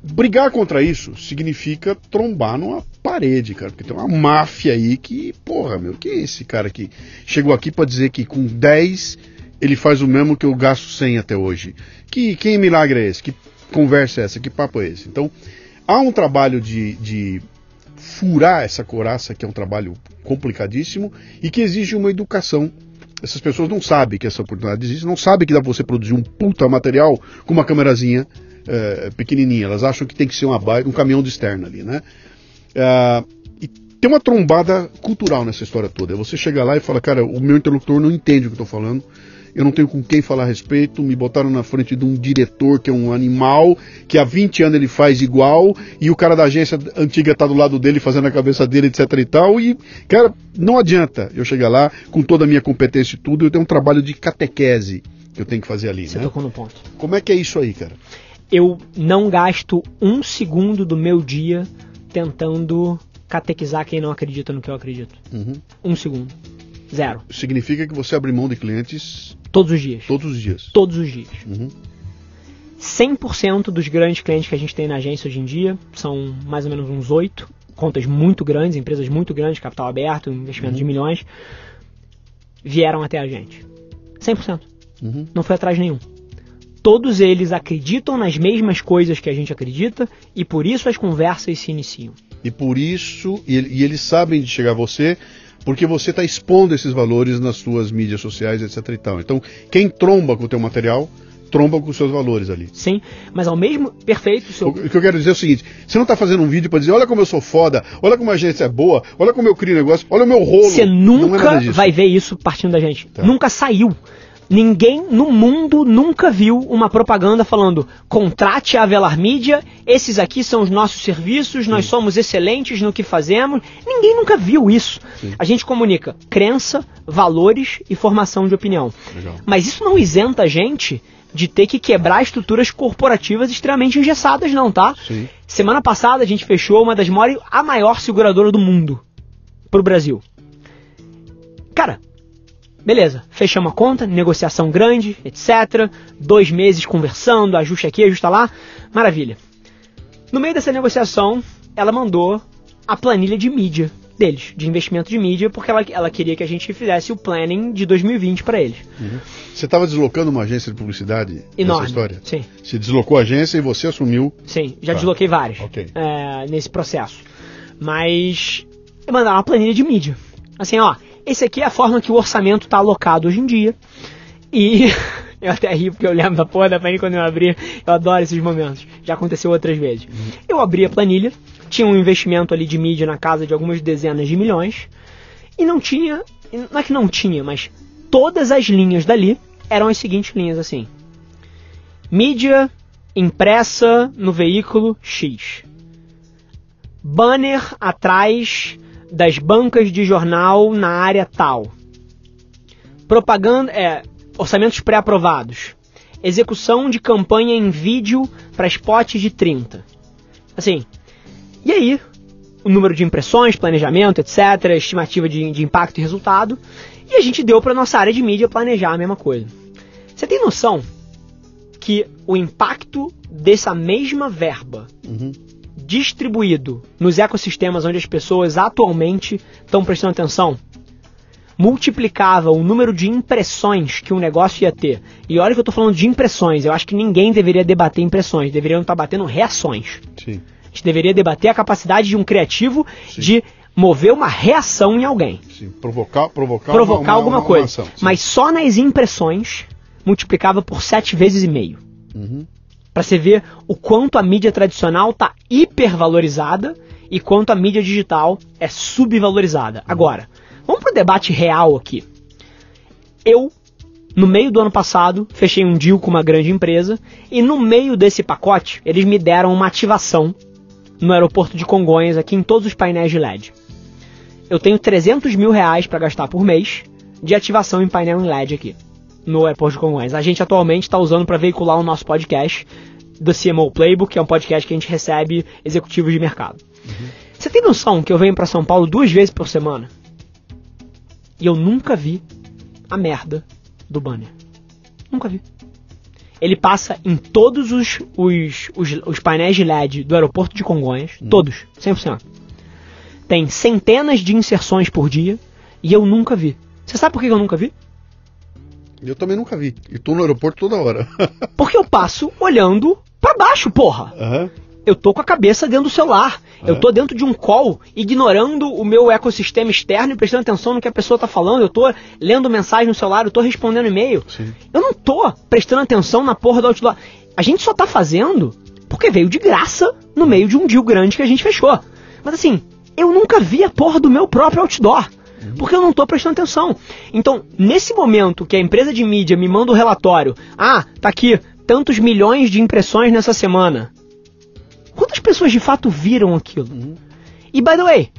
brigar contra isso significa trombar numa parede, cara. Porque tem uma máfia aí que, porra, meu, que é esse cara que chegou aqui para dizer que com 10 ele faz o mesmo que eu gasto 100 até hoje. Que, que milagre é esse? Que conversa é essa? Que papo é esse? Então, há um trabalho de, de furar essa coraça, que é um trabalho complicadíssimo e que exige uma educação. Essas pessoas não sabem que essa oportunidade existe, não sabem que dá pra você produzir um puta material com uma câmerazinha é, pequenininha. Elas acham que tem que ser uma um caminhão de externa ali, né? É, e tem uma trombada cultural nessa história toda. Você chega lá e fala, cara, o meu interlocutor não entende o que eu estou falando eu não tenho com quem falar a respeito, me botaram na frente de um diretor que é um animal, que há 20 anos ele faz igual, e o cara da agência antiga tá do lado dele fazendo a cabeça dele, etc e tal, e, cara, não adianta eu chegar lá com toda a minha competência e tudo, eu tenho um trabalho de catequese que eu tenho que fazer ali, Você né? tocou no ponto. Como é que é isso aí, cara? Eu não gasto um segundo do meu dia tentando catequizar quem não acredita no que eu acredito. Uhum. Um segundo. Zero. Significa que você abre mão de clientes Todos os dias. todos os dias. Todos os dias. Uhum. 100% dos grandes clientes que a gente tem na agência hoje em dia, são mais ou menos uns oito, contas muito grandes, empresas muito grandes, capital aberto, investimento de milhões, vieram até a gente. 100%. Uhum. Não foi atrás nenhum. Todos eles acreditam nas mesmas coisas que a gente acredita e por isso as conversas se iniciam. E por isso, e, e eles sabem de chegar a você, porque você está expondo esses valores nas suas mídias sociais, etc e tal. Então, quem tromba com o teu material, tromba com os seus valores ali. Sim, mas ao mesmo perfeito, O seu, o que eu quero dizer é o seguinte: você não está fazendo um vídeo para dizer, olha como eu sou foda, olha como a agência é boa, olha como eu crio negócio, olha o meu rolo. Você é nunca disso. vai ver isso partindo da gente. Tá. Nunca saiu. Ninguém no mundo nunca viu uma propaganda falando contrate a Avelar Mídia, esses aqui são os nossos serviços, nós somos excelentes no que fazemos. Ninguém nunca viu isso. Sim. A gente comunica crença, valores e formação de opinião. Legal. Mas isso não isenta a gente de ter que quebrar estruturas corporativas extremamente engessadas, não, tá? Sim. Semana passada a gente fechou uma das maiores, a maior seguradora do mundo pro Brasil. Cara, beleza, fechamos a conta, negociação grande, etc. Dois meses conversando, ajuste aqui, ajusta lá, maravilha. No meio dessa negociação, ela mandou a planilha de mídia deles, de investimento de mídia, porque ela, ela queria que a gente fizesse o planning de 2020 para eles. Você estava deslocando uma agência de publicidade Enorme. nessa história? Sim. Você deslocou a agência e você assumiu. Sim, já Tá. desloquei vários Ok. é, nesse processo. Mas eu mandava uma planilha de mídia. Assim, ó, esse aqui é a forma que o orçamento está alocado hoje em dia. E *laughs* eu até ri porque eu lembro da porra da planilha quando eu abri. Eu adoro esses momentos. Já aconteceu outras vezes. Eu abri a planilha, tinha um investimento ali de mídia na casa de algumas dezenas de milhões. E não tinha. Não é que não tinha, mas todas as linhas dali eram as seguintes linhas assim. Mídia impressa no veículo X. Banner atrás das bancas de jornal na área tal. Propaganda, é, orçamentos pré-aprovados. Execução de campanha em vídeo para spots de 30. Assim, e aí? O número de impressões, planejamento, etc., estimativa de, de impacto e resultado. E a gente deu para nossa área de mídia planejar a mesma coisa. Você tem noção que o impacto dessa mesma verba Uhum. Distribuído nos ecossistemas onde as pessoas atualmente estão prestando atenção multiplicava o número de impressões que um negócio ia ter. E olha que eu estou falando de impressões, eu acho que ninguém deveria debater impressões, deveriam estar batendo reações. Sim. A gente deveria debater a capacidade de um criativo Sim. de mover uma reação em alguém Sim. Provocar, provocar, provocar uma- uma- alguma uma coisa. ação. Mas só nas impressões multiplicava por sete vezes e meio. Uhum. Pra você ver o quanto a mídia tradicional tá hipervalorizada e quanto a mídia digital é subvalorizada. Agora, vamos pro debate real aqui. Eu, no meio do ano passado, fechei um deal com uma grande empresa e no meio desse pacote, eles me deram uma ativação no aeroporto de Congonhas, aqui em todos os painéis de LED. Eu tenho 300 mil reais para gastar por mês de ativação em painel em LED aqui, no aeroporto de Congonhas. A gente atualmente está usando para veicular o nosso podcast do CMO Playbook, que é um podcast que a gente recebe executivos de mercado. Você tem noção que eu venho para São Paulo duas vezes por semana? E eu nunca vi a merda do banner. Nunca vi. Ele passa em todos os, os, os, os painéis de LED do aeroporto de Congonhas, hum. todos, 100%. Tem centenas de inserções por dia e eu nunca vi. Você sabe por que eu nunca vi? Eu também nunca vi. E tô no aeroporto toda hora. *laughs* Porque eu passo olhando para baixo, porra. Uhum. Eu tô com a cabeça dentro do celular. Uhum. Eu tô dentro de um call, ignorando o meu ecossistema externo e prestando atenção no que a pessoa tá falando. Eu tô lendo mensagem no celular, eu tô respondendo e-mail. Sim. Eu não tô prestando atenção na porra do outdoor. A gente só tá fazendo porque veio de graça no meio de um deal grande que a gente fechou. Mas assim, eu nunca vi a porra do meu próprio outdoor porque eu não estou prestando atenção. Então, nesse momento que a empresa de mídia me manda o relatório, ah, tá aqui tantos milhões de impressões nessa semana. Quantas pessoas de fato viram aquilo? Uhum. E by the way,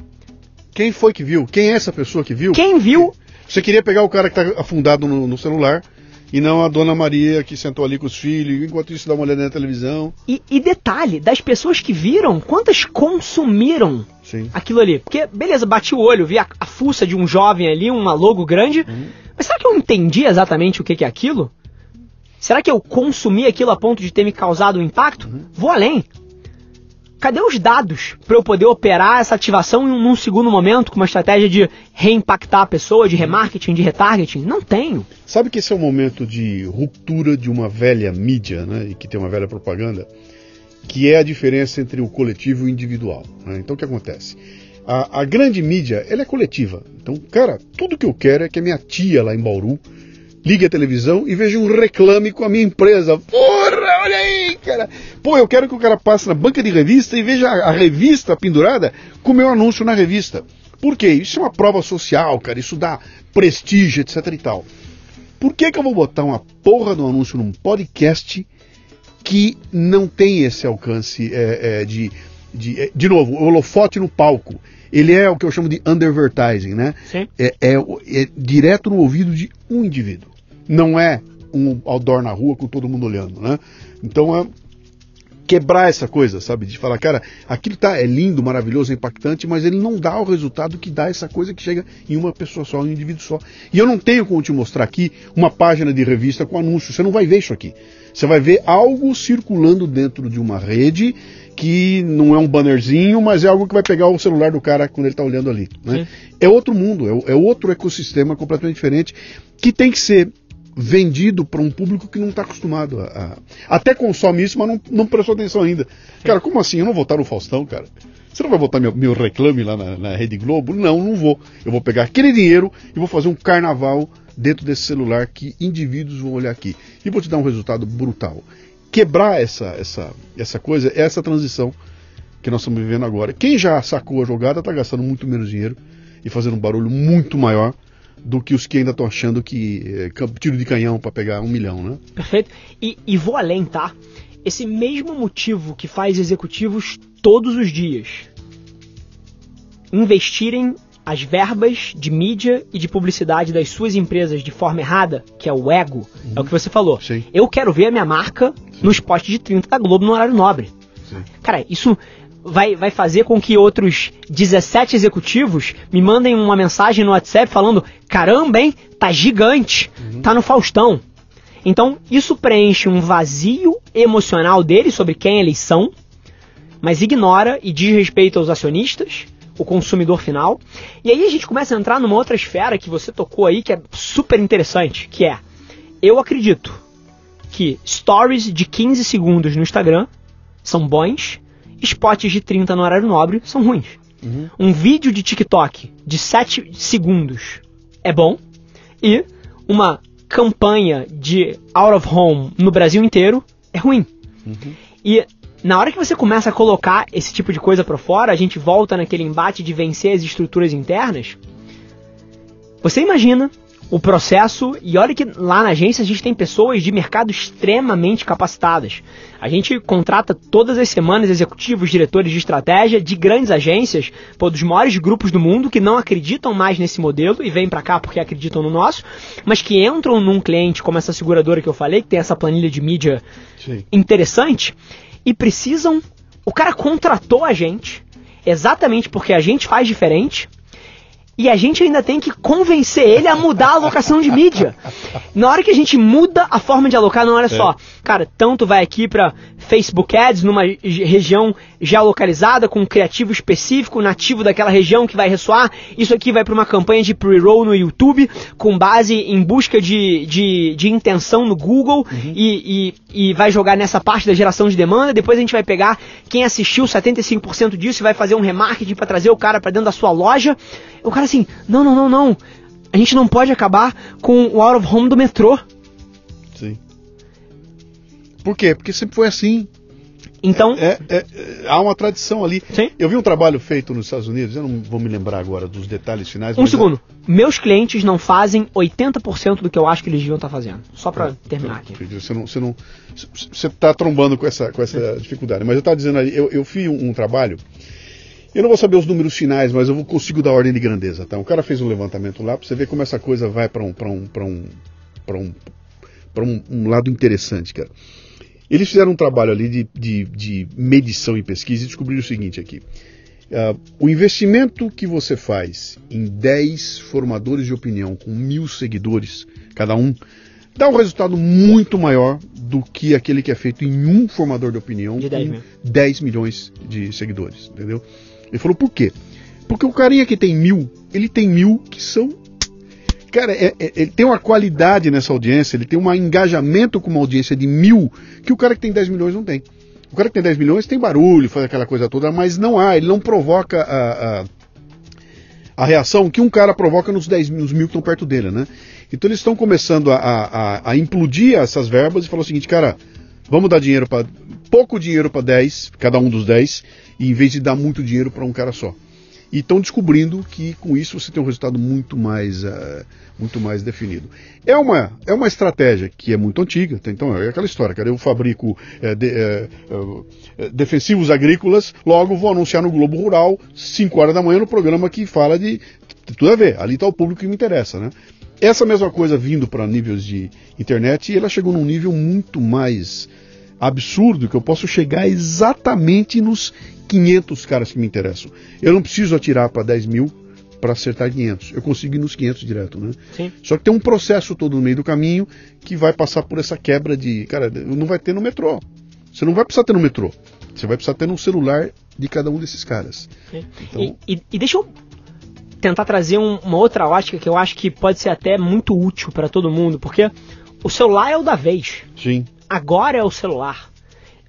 quem foi que viu? Quem é essa pessoa que viu? Quem viu? Você queria pegar o cara que está afundado no, no, celular e não a dona Maria que sentou ali com os filhos, enquanto isso dá uma olhada na televisão. E, e detalhe, das pessoas que viram, quantas consumiram Sim. aquilo ali. Porque, beleza, bati o olho, vi a, a fuça de um jovem ali, uma logo grande. Uhum. Mas será que eu entendi exatamente o que, que é aquilo? Será que eu consumi aquilo a ponto de ter me causado um impacto? Uhum. Vou além. Cadê os dados para eu poder operar essa ativação em um segundo momento com uma estratégia de reimpactar a pessoa, de remarketing, de retargeting? Não tenho. Sabe que esse é o momento de ruptura de uma velha mídia, né, e que tem uma velha propaganda? Que é a diferença entre o coletivo e o individual. Né? Então o que acontece? A, a, grande mídia, ela é coletiva. Então, cara, tudo que eu quero é que a minha tia lá em Bauru ligue a televisão e veja um reclame com a minha empresa. Porra, olha aí, cara. Pô, eu quero que o cara passe na banca de revista e veja a, a revista pendurada com o meu anúncio na revista. Por quê? Isso é uma prova social, cara. Isso dá prestígio, etc e tal. Por que, que eu vou botar uma porra do anúncio num podcast que não tem esse alcance é, é, de, de. É, de novo, o holofote no palco. Ele é o que eu chamo de undervertising, né? Sim. É, é, é direto no ouvido de um indivíduo. Não é um outdoor na rua com todo mundo olhando, né? Então é, quebrar essa coisa, sabe? De falar, cara, aquilo tá, é lindo, maravilhoso, impactante, mas ele não dá o resultado que dá essa coisa que chega em uma pessoa só, em um indivíduo só. E eu não tenho como te mostrar aqui uma página de revista com anúncio, você não vai ver isso aqui. Você vai ver algo circulando dentro de uma rede que não é um bannerzinho, mas é algo que vai pegar o celular do cara quando ele está olhando ali. Né? É outro mundo, é, é outro ecossistema completamente diferente que tem que ser vendido para um público que não está acostumado a, a, Até consome isso, mas não, não prestou atenção ainda. Cara, como assim? Eu não vou estar no Faustão, cara. Você não vai botar meu, meu reclame lá na, na Rede Globo? Não, não vou. Eu vou pegar aquele dinheiro e vou fazer um carnaval dentro desse celular que indivíduos vão olhar aqui. E vou te dar um resultado brutal. Quebrar essa, essa, essa coisa é essa transição que nós estamos vivendo agora. Quem já sacou a jogada está gastando muito menos dinheiro e fazendo um barulho muito maior do que os que ainda estão achando que é, tiro de canhão para pegar um milhão, né? Perfeito. E, e vou além, tá? Esse mesmo motivo que faz executivos todos os dias investirem as verbas de mídia e de publicidade das suas empresas de forma errada, que é o ego, uhum. é o que você falou. Sim. Eu quero ver a minha marca Sim. no spot de 30 da Globo no horário nobre. Sim. Cara, isso vai, vai fazer com que outros 17 executivos me mandem uma mensagem no WhatsApp falando: caramba, hein? Tá gigante, uhum. tá no Faustão. Então, isso preenche um vazio emocional deles sobre quem eles são, mas ignora e diz respeito aos acionistas, o consumidor final. E aí a gente começa a entrar numa outra esfera que você tocou aí, que é super interessante, que é, eu acredito que stories de 15 segundos no Instagram são bons, spots de 30 no horário nobre são ruins. Uhum. Um vídeo de TikTok de 7 segundos é bom e uma campanha de out of home no Brasil inteiro é ruim. Uhum. E na hora que você começa a colocar esse tipo de coisa para fora, a gente volta naquele embate de vencer as estruturas internas. Você imagina o processo, e olha que lá na agência a gente tem pessoas de mercado extremamente capacitadas. A gente contrata todas as semanas executivos, diretores de estratégia de grandes agências, pô, dos maiores grupos do mundo que não acreditam mais nesse modelo e vêm para cá porque acreditam no nosso, mas que entram num cliente como essa seguradora que eu falei, que tem essa planilha de mídia Sim. interessante, e precisam. O cara contratou a gente exatamente porque a gente faz diferente e a gente ainda tem que convencer ele a mudar a alocação de mídia. Na hora que a gente muda a forma de alocar, não olha é. só, cara, tanto vai aqui para Facebook Ads numa região geolocalizada com um criativo específico nativo daquela região que vai ressoar. Isso aqui vai para uma campanha de pre-roll no YouTube com base em busca de, de, de intenção no Google uhum. e, e, e vai jogar nessa parte da geração de demanda. Depois a gente vai pegar quem assistiu 75% disso e vai fazer um remarketing para trazer o cara para dentro da sua loja. O cara assim, não, não, não, não. A gente não pode acabar com o out of home do metrô. Sim. Por quê? Porque sempre foi assim. Então. É, é, é, há uma tradição ali. Sim. Eu vi um trabalho feito nos Estados Unidos, eu não vou me lembrar agora dos detalhes finais. Um segundo. É... Meus clientes não fazem 80% do que eu acho que eles deviam estar fazendo. Só para é, terminar aqui. Você não, você não, você está trombando com essa, com essa dificuldade. Mas eu estava dizendo ali, eu, eu fiz um, um trabalho eu não vou saber os números finais, mas eu consigo dar ordem de grandeza. Tá? O cara fez um levantamento lá para você ver como essa coisa vai para um, um, um, um, um, um lado interessante, cara. Eles fizeram um trabalho ali de, de, de medição e pesquisa e descobriram o seguinte aqui. Uh, o investimento que você faz em 10 formadores de opinião com mil seguidores, cada um, dá um resultado muito maior do que aquele que é feito em um formador de opinião de 10 com 10 milhões de seguidores, entendeu? Ele falou, por quê? Porque o carinha que tem mil, ele tem mil que são. Cara, é, é, ele tem uma qualidade nessa audiência, ele tem um engajamento com uma audiência de mil que o cara que tem 10 milhões não tem. O cara que tem 10 milhões tem barulho, faz aquela coisa toda, mas não há, ele não provoca a, a, a reação que um cara provoca nos 10 nos mil que estão perto dele, né? Então eles estão começando a, a, a, implodir essas verbas e falar o seguinte, cara, vamos dar dinheiro para pouco dinheiro para 10, cada um dos 10, em vez de dar muito dinheiro para um cara só. E estão descobrindo que com isso você tem um resultado muito mais, uh, muito mais definido. É uma, é uma estratégia que é muito antiga. Então é aquela história, cara. Eu fabrico é, de, é, é, defensivos agrícolas, logo vou anunciar no Globo Rural, 5 horas da manhã, no programa que fala de, tudo a ver. Ali está o público que me interessa, né? Essa mesma coisa vindo para níveis de internet, ela chegou num nível muito mais absurdo que eu posso chegar exatamente nos 500 caras que me interessam. Eu não preciso atirar para 10 mil para acertar 500. Eu consigo ir nos 500 direto, né? Sim. Só que tem um processo todo no meio do caminho que vai passar por essa quebra de, cara, não vai ter no metrô. Você não vai precisar ter no metrô. Você vai precisar ter no celular de cada um desses caras. Então... E, e, e, deixa eu tentar trazer um, uma outra ótica que eu acho que pode ser até muito útil para todo mundo, porque o celular é o da vez. Sim agora é o celular.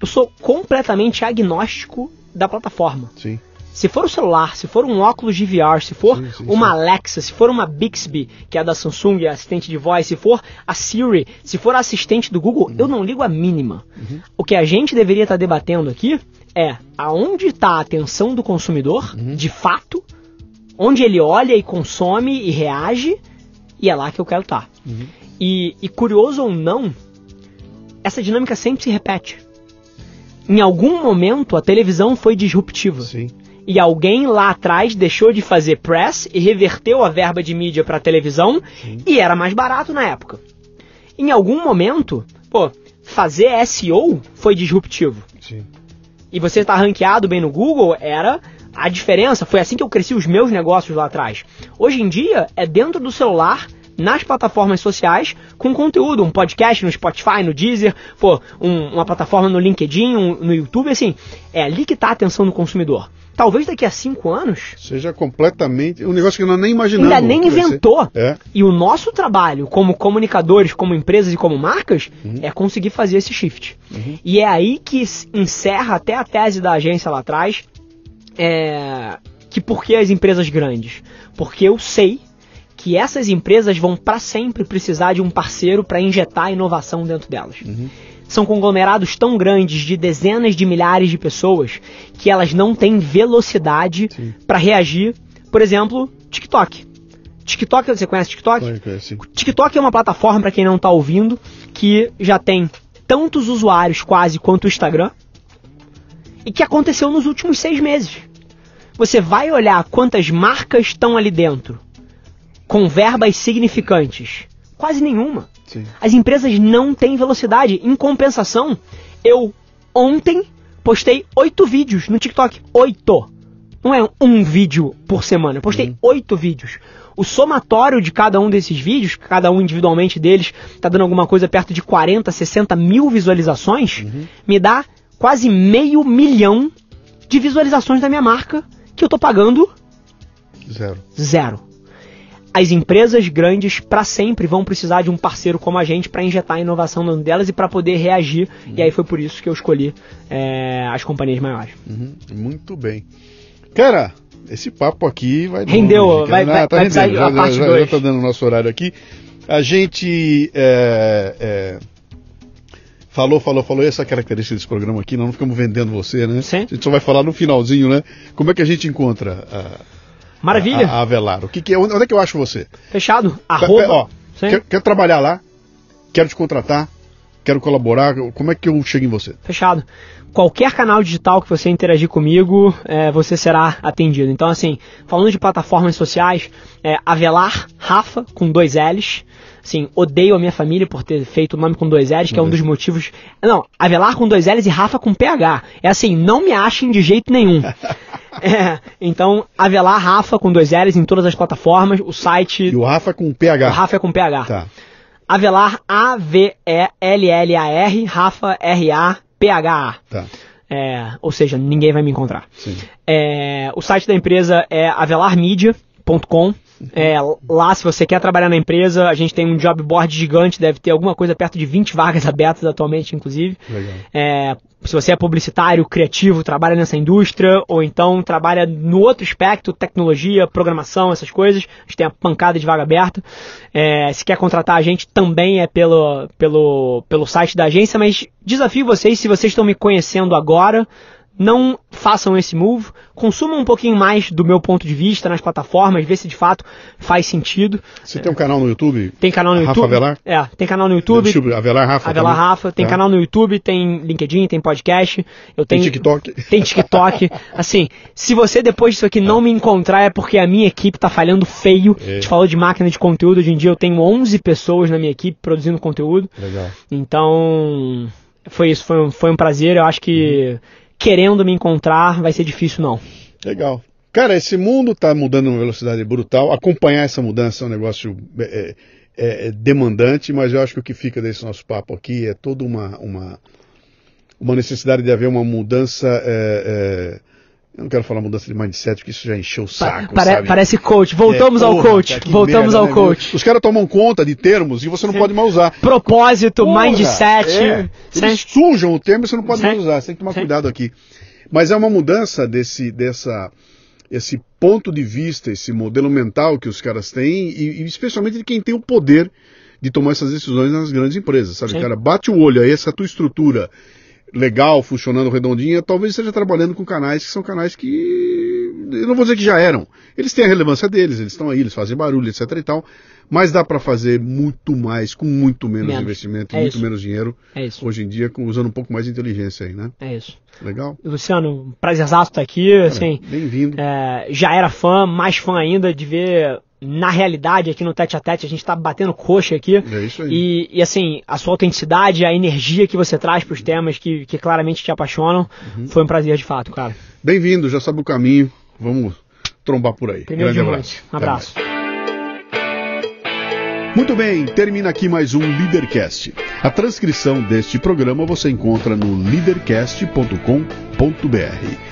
Eu sou completamente agnóstico da plataforma. Sim. Se for o celular, se for um óculos de VR, se for sim, sim, uma. Alexa, se for uma Bixby, que é da Samsung, assistente de voz, se for a Siri, se for a assistente do Google, uhum. eu não ligo a mínima. Uhum. O que a gente deveria estar tá debatendo aqui é aonde está a atenção do consumidor, uhum. de fato, onde ele olha e consome e reage, e é lá que eu quero estar. Tá. Uhum. E, e curioso ou não, essa dinâmica sempre se repete. Em algum momento, a televisão foi disruptiva. Sim. E alguém lá atrás deixou de fazer press e reverteu a verba de mídia para televisão Sim. e era mais barato na época. Em algum momento, pô, fazer SEO foi disruptivo. Sim. E você estar tá ranqueado bem no Google era a diferença. Foi assim que eu cresci os meus negócios lá atrás. Hoje em dia, é dentro do celular nas plataformas sociais com conteúdo, um podcast no Spotify, no Deezer, pô, um, uma plataforma no LinkedIn, um, no YouTube, assim, é ali que está a atenção do consumidor. Talvez daqui a cinco anos. Seja completamente. Um negócio que nós nem imaginamos. Ainda nem inventou. É. E o nosso trabalho, como comunicadores, como empresas e como marcas, uhum. é conseguir fazer esse shift. Uhum. E é aí que encerra até a tese da agência lá atrás. É, que por que as empresas grandes? Porque eu sei que essas empresas vão para sempre precisar de um parceiro para injetar inovação dentro delas. Uhum. São conglomerados tão grandes de dezenas de milhares de pessoas que elas não têm velocidade para reagir. Por exemplo, TikTok. TikTok, você conhece TikTok? Conhece. TikTok é uma plataforma, para quem não está ouvindo, que já tem tantos usuários quase quanto o Instagram e que aconteceu nos últimos seis meses. Você vai olhar quantas marcas estão ali dentro com verbas significantes? Quase nenhuma. Sim. As empresas não têm velocidade. Em compensação, eu ontem postei oito vídeos no TikTok. Oito! Não é um vídeo por semana. Eu postei uhum. oito vídeos. O somatório de cada um desses vídeos, cada um individualmente deles, tá dando alguma coisa perto de 40, 60 mil visualizações, uhum. me dá quase meio milhão de visualizações da minha marca que eu tô pagando zero. Zero as empresas grandes para sempre vão precisar de um parceiro como a gente para injetar inovação dentro delas e para poder reagir. Uhum. E aí foi por isso que eu escolhi é, as companhias maiores. Uhum. Muito bem. Cara, esse papo aqui vai. Rendeu, longe, vai, vai, tá vai rendendo, já, a parte já, já tá dando o nosso horário aqui. A gente. É, é, falou, falou, falou. Essa característica desse programa aqui, nós não ficamos vendendo você, né? Sim. A gente só vai falar no finalzinho, né? Como é que a gente encontra a Maravilha. A, a Avelar. O que, que é? Onde é que eu acho você? Fechado. Arroba. Ó, quero, quero trabalhar lá, quero te contratar, quero colaborar. Como é que eu chego em você? Fechado. Qualquer canal digital que você interagir comigo, é, você será atendido. Então, assim, falando de plataformas sociais, é, Avelar Rafa, com dois L's. Assim, odeio a minha família por ter feito o nome com dois L's, que é um uhum. dos motivos. Não, Avelar com dois L's e Rafa com PH. É assim, não me achem de jeito nenhum. *laughs* É, então, Avelar Rafa com dois L's em todas as plataformas, o site. E o Rafa com PH. O Rafa é com PH. Tá. Avelar A-V-E-L-L-A-R, Rafa R-A-P-H-A. Tá. É, ou seja, ninguém vai me encontrar. Sim. É, o site da empresa é avelarmedia.com. É, lá, se você quer trabalhar na empresa, a gente tem um job board gigante, deve ter alguma coisa perto de 20 vagas *laughs* abertas atualmente, inclusive. É, se você é publicitário, criativo, trabalha nessa indústria, ou então trabalha no outro aspecto, tecnologia, programação, essas coisas, a gente tem a pancada de vaga aberta. É, se quer contratar a gente, também é pelo, pelo, pelo site da agência, mas desafio vocês, se vocês estão me conhecendo agora, não façam esse move, consumam um pouquinho mais do meu ponto de vista nas plataformas, ver se de fato faz sentido. Você tem um canal no YouTube? Tem canal no Rafa YouTube. Avelar? É, tem canal no YouTube. Deixa Avelar Rafa. Avelar também. Rafa, tem tá. canal no YouTube, tem LinkedIn, tem podcast. Eu tenho, tem TikTok. Tem TikTok. *laughs* assim, se você depois disso aqui não me encontrar é porque a minha equipe tá falhando feio. É. A gente falou de máquina de conteúdo, hoje em dia eu tenho 11 pessoas na minha equipe produzindo conteúdo. Legal. Então, foi isso, foi um, foi um prazer. Eu acho que uhum querendo me encontrar, vai ser difícil não. Legal. Cara, esse mundo está mudando uma velocidade brutal. Acompanhar essa mudança é um negócio é, é, é, demandante, mas eu acho que o que fica desse nosso papo aqui é toda uma, uma, uma necessidade de haver uma mudança. Eu não quero falar mudança de mindset, porque isso já encheu o saco. Pare, parece coach. Voltamos é, porra, ao coach. Cara, Voltamos merda, ao né? coach. Os caras tomam conta de termos e você não Sim. pode mais usar. Propósito, porra, mindset. É. Eles sujam o termo e você não pode Sim. mais usar. Você tem que tomar Sim. cuidado aqui. Mas é uma mudança desse, dessa, esse ponto de vista, esse modelo mental que os caras têm, e, e especialmente de quem tem o poder de tomar essas decisões nas grandes empresas. Sabe, cara, bate o olho aí, essa tua estrutura legal, funcionando redondinha, talvez esteja trabalhando com canais que são canais que. Eu não vou dizer que já eram. Eles têm a relevância deles, eles estão aí, eles fazem barulho, etc e tal. Mas dá para fazer muito mais, com muito menos, menos. investimento, é muito isso. menos dinheiro. É isso. Hoje em dia, usando um pouco mais de inteligência aí, né? É isso. Legal. Luciano, prazerzaço estar aqui. assim, Bem-vindo. É, já era fã, mais fã ainda de ver na realidade, aqui no Tete a Tete, a gente está batendo coxa aqui. É isso aí. E, e, assim, a sua autenticidade, a energia que você traz para os temas que, que claramente te apaixonam, uhum. foi um prazer de fato, cara. Bem-vindo, já sabe o caminho. Vamos trombar por aí. Primeiro Grande abraço. Um abraço. Muito bem, termina aqui mais um Leadercast. A transcrição deste programa você encontra no leadercast.com.br.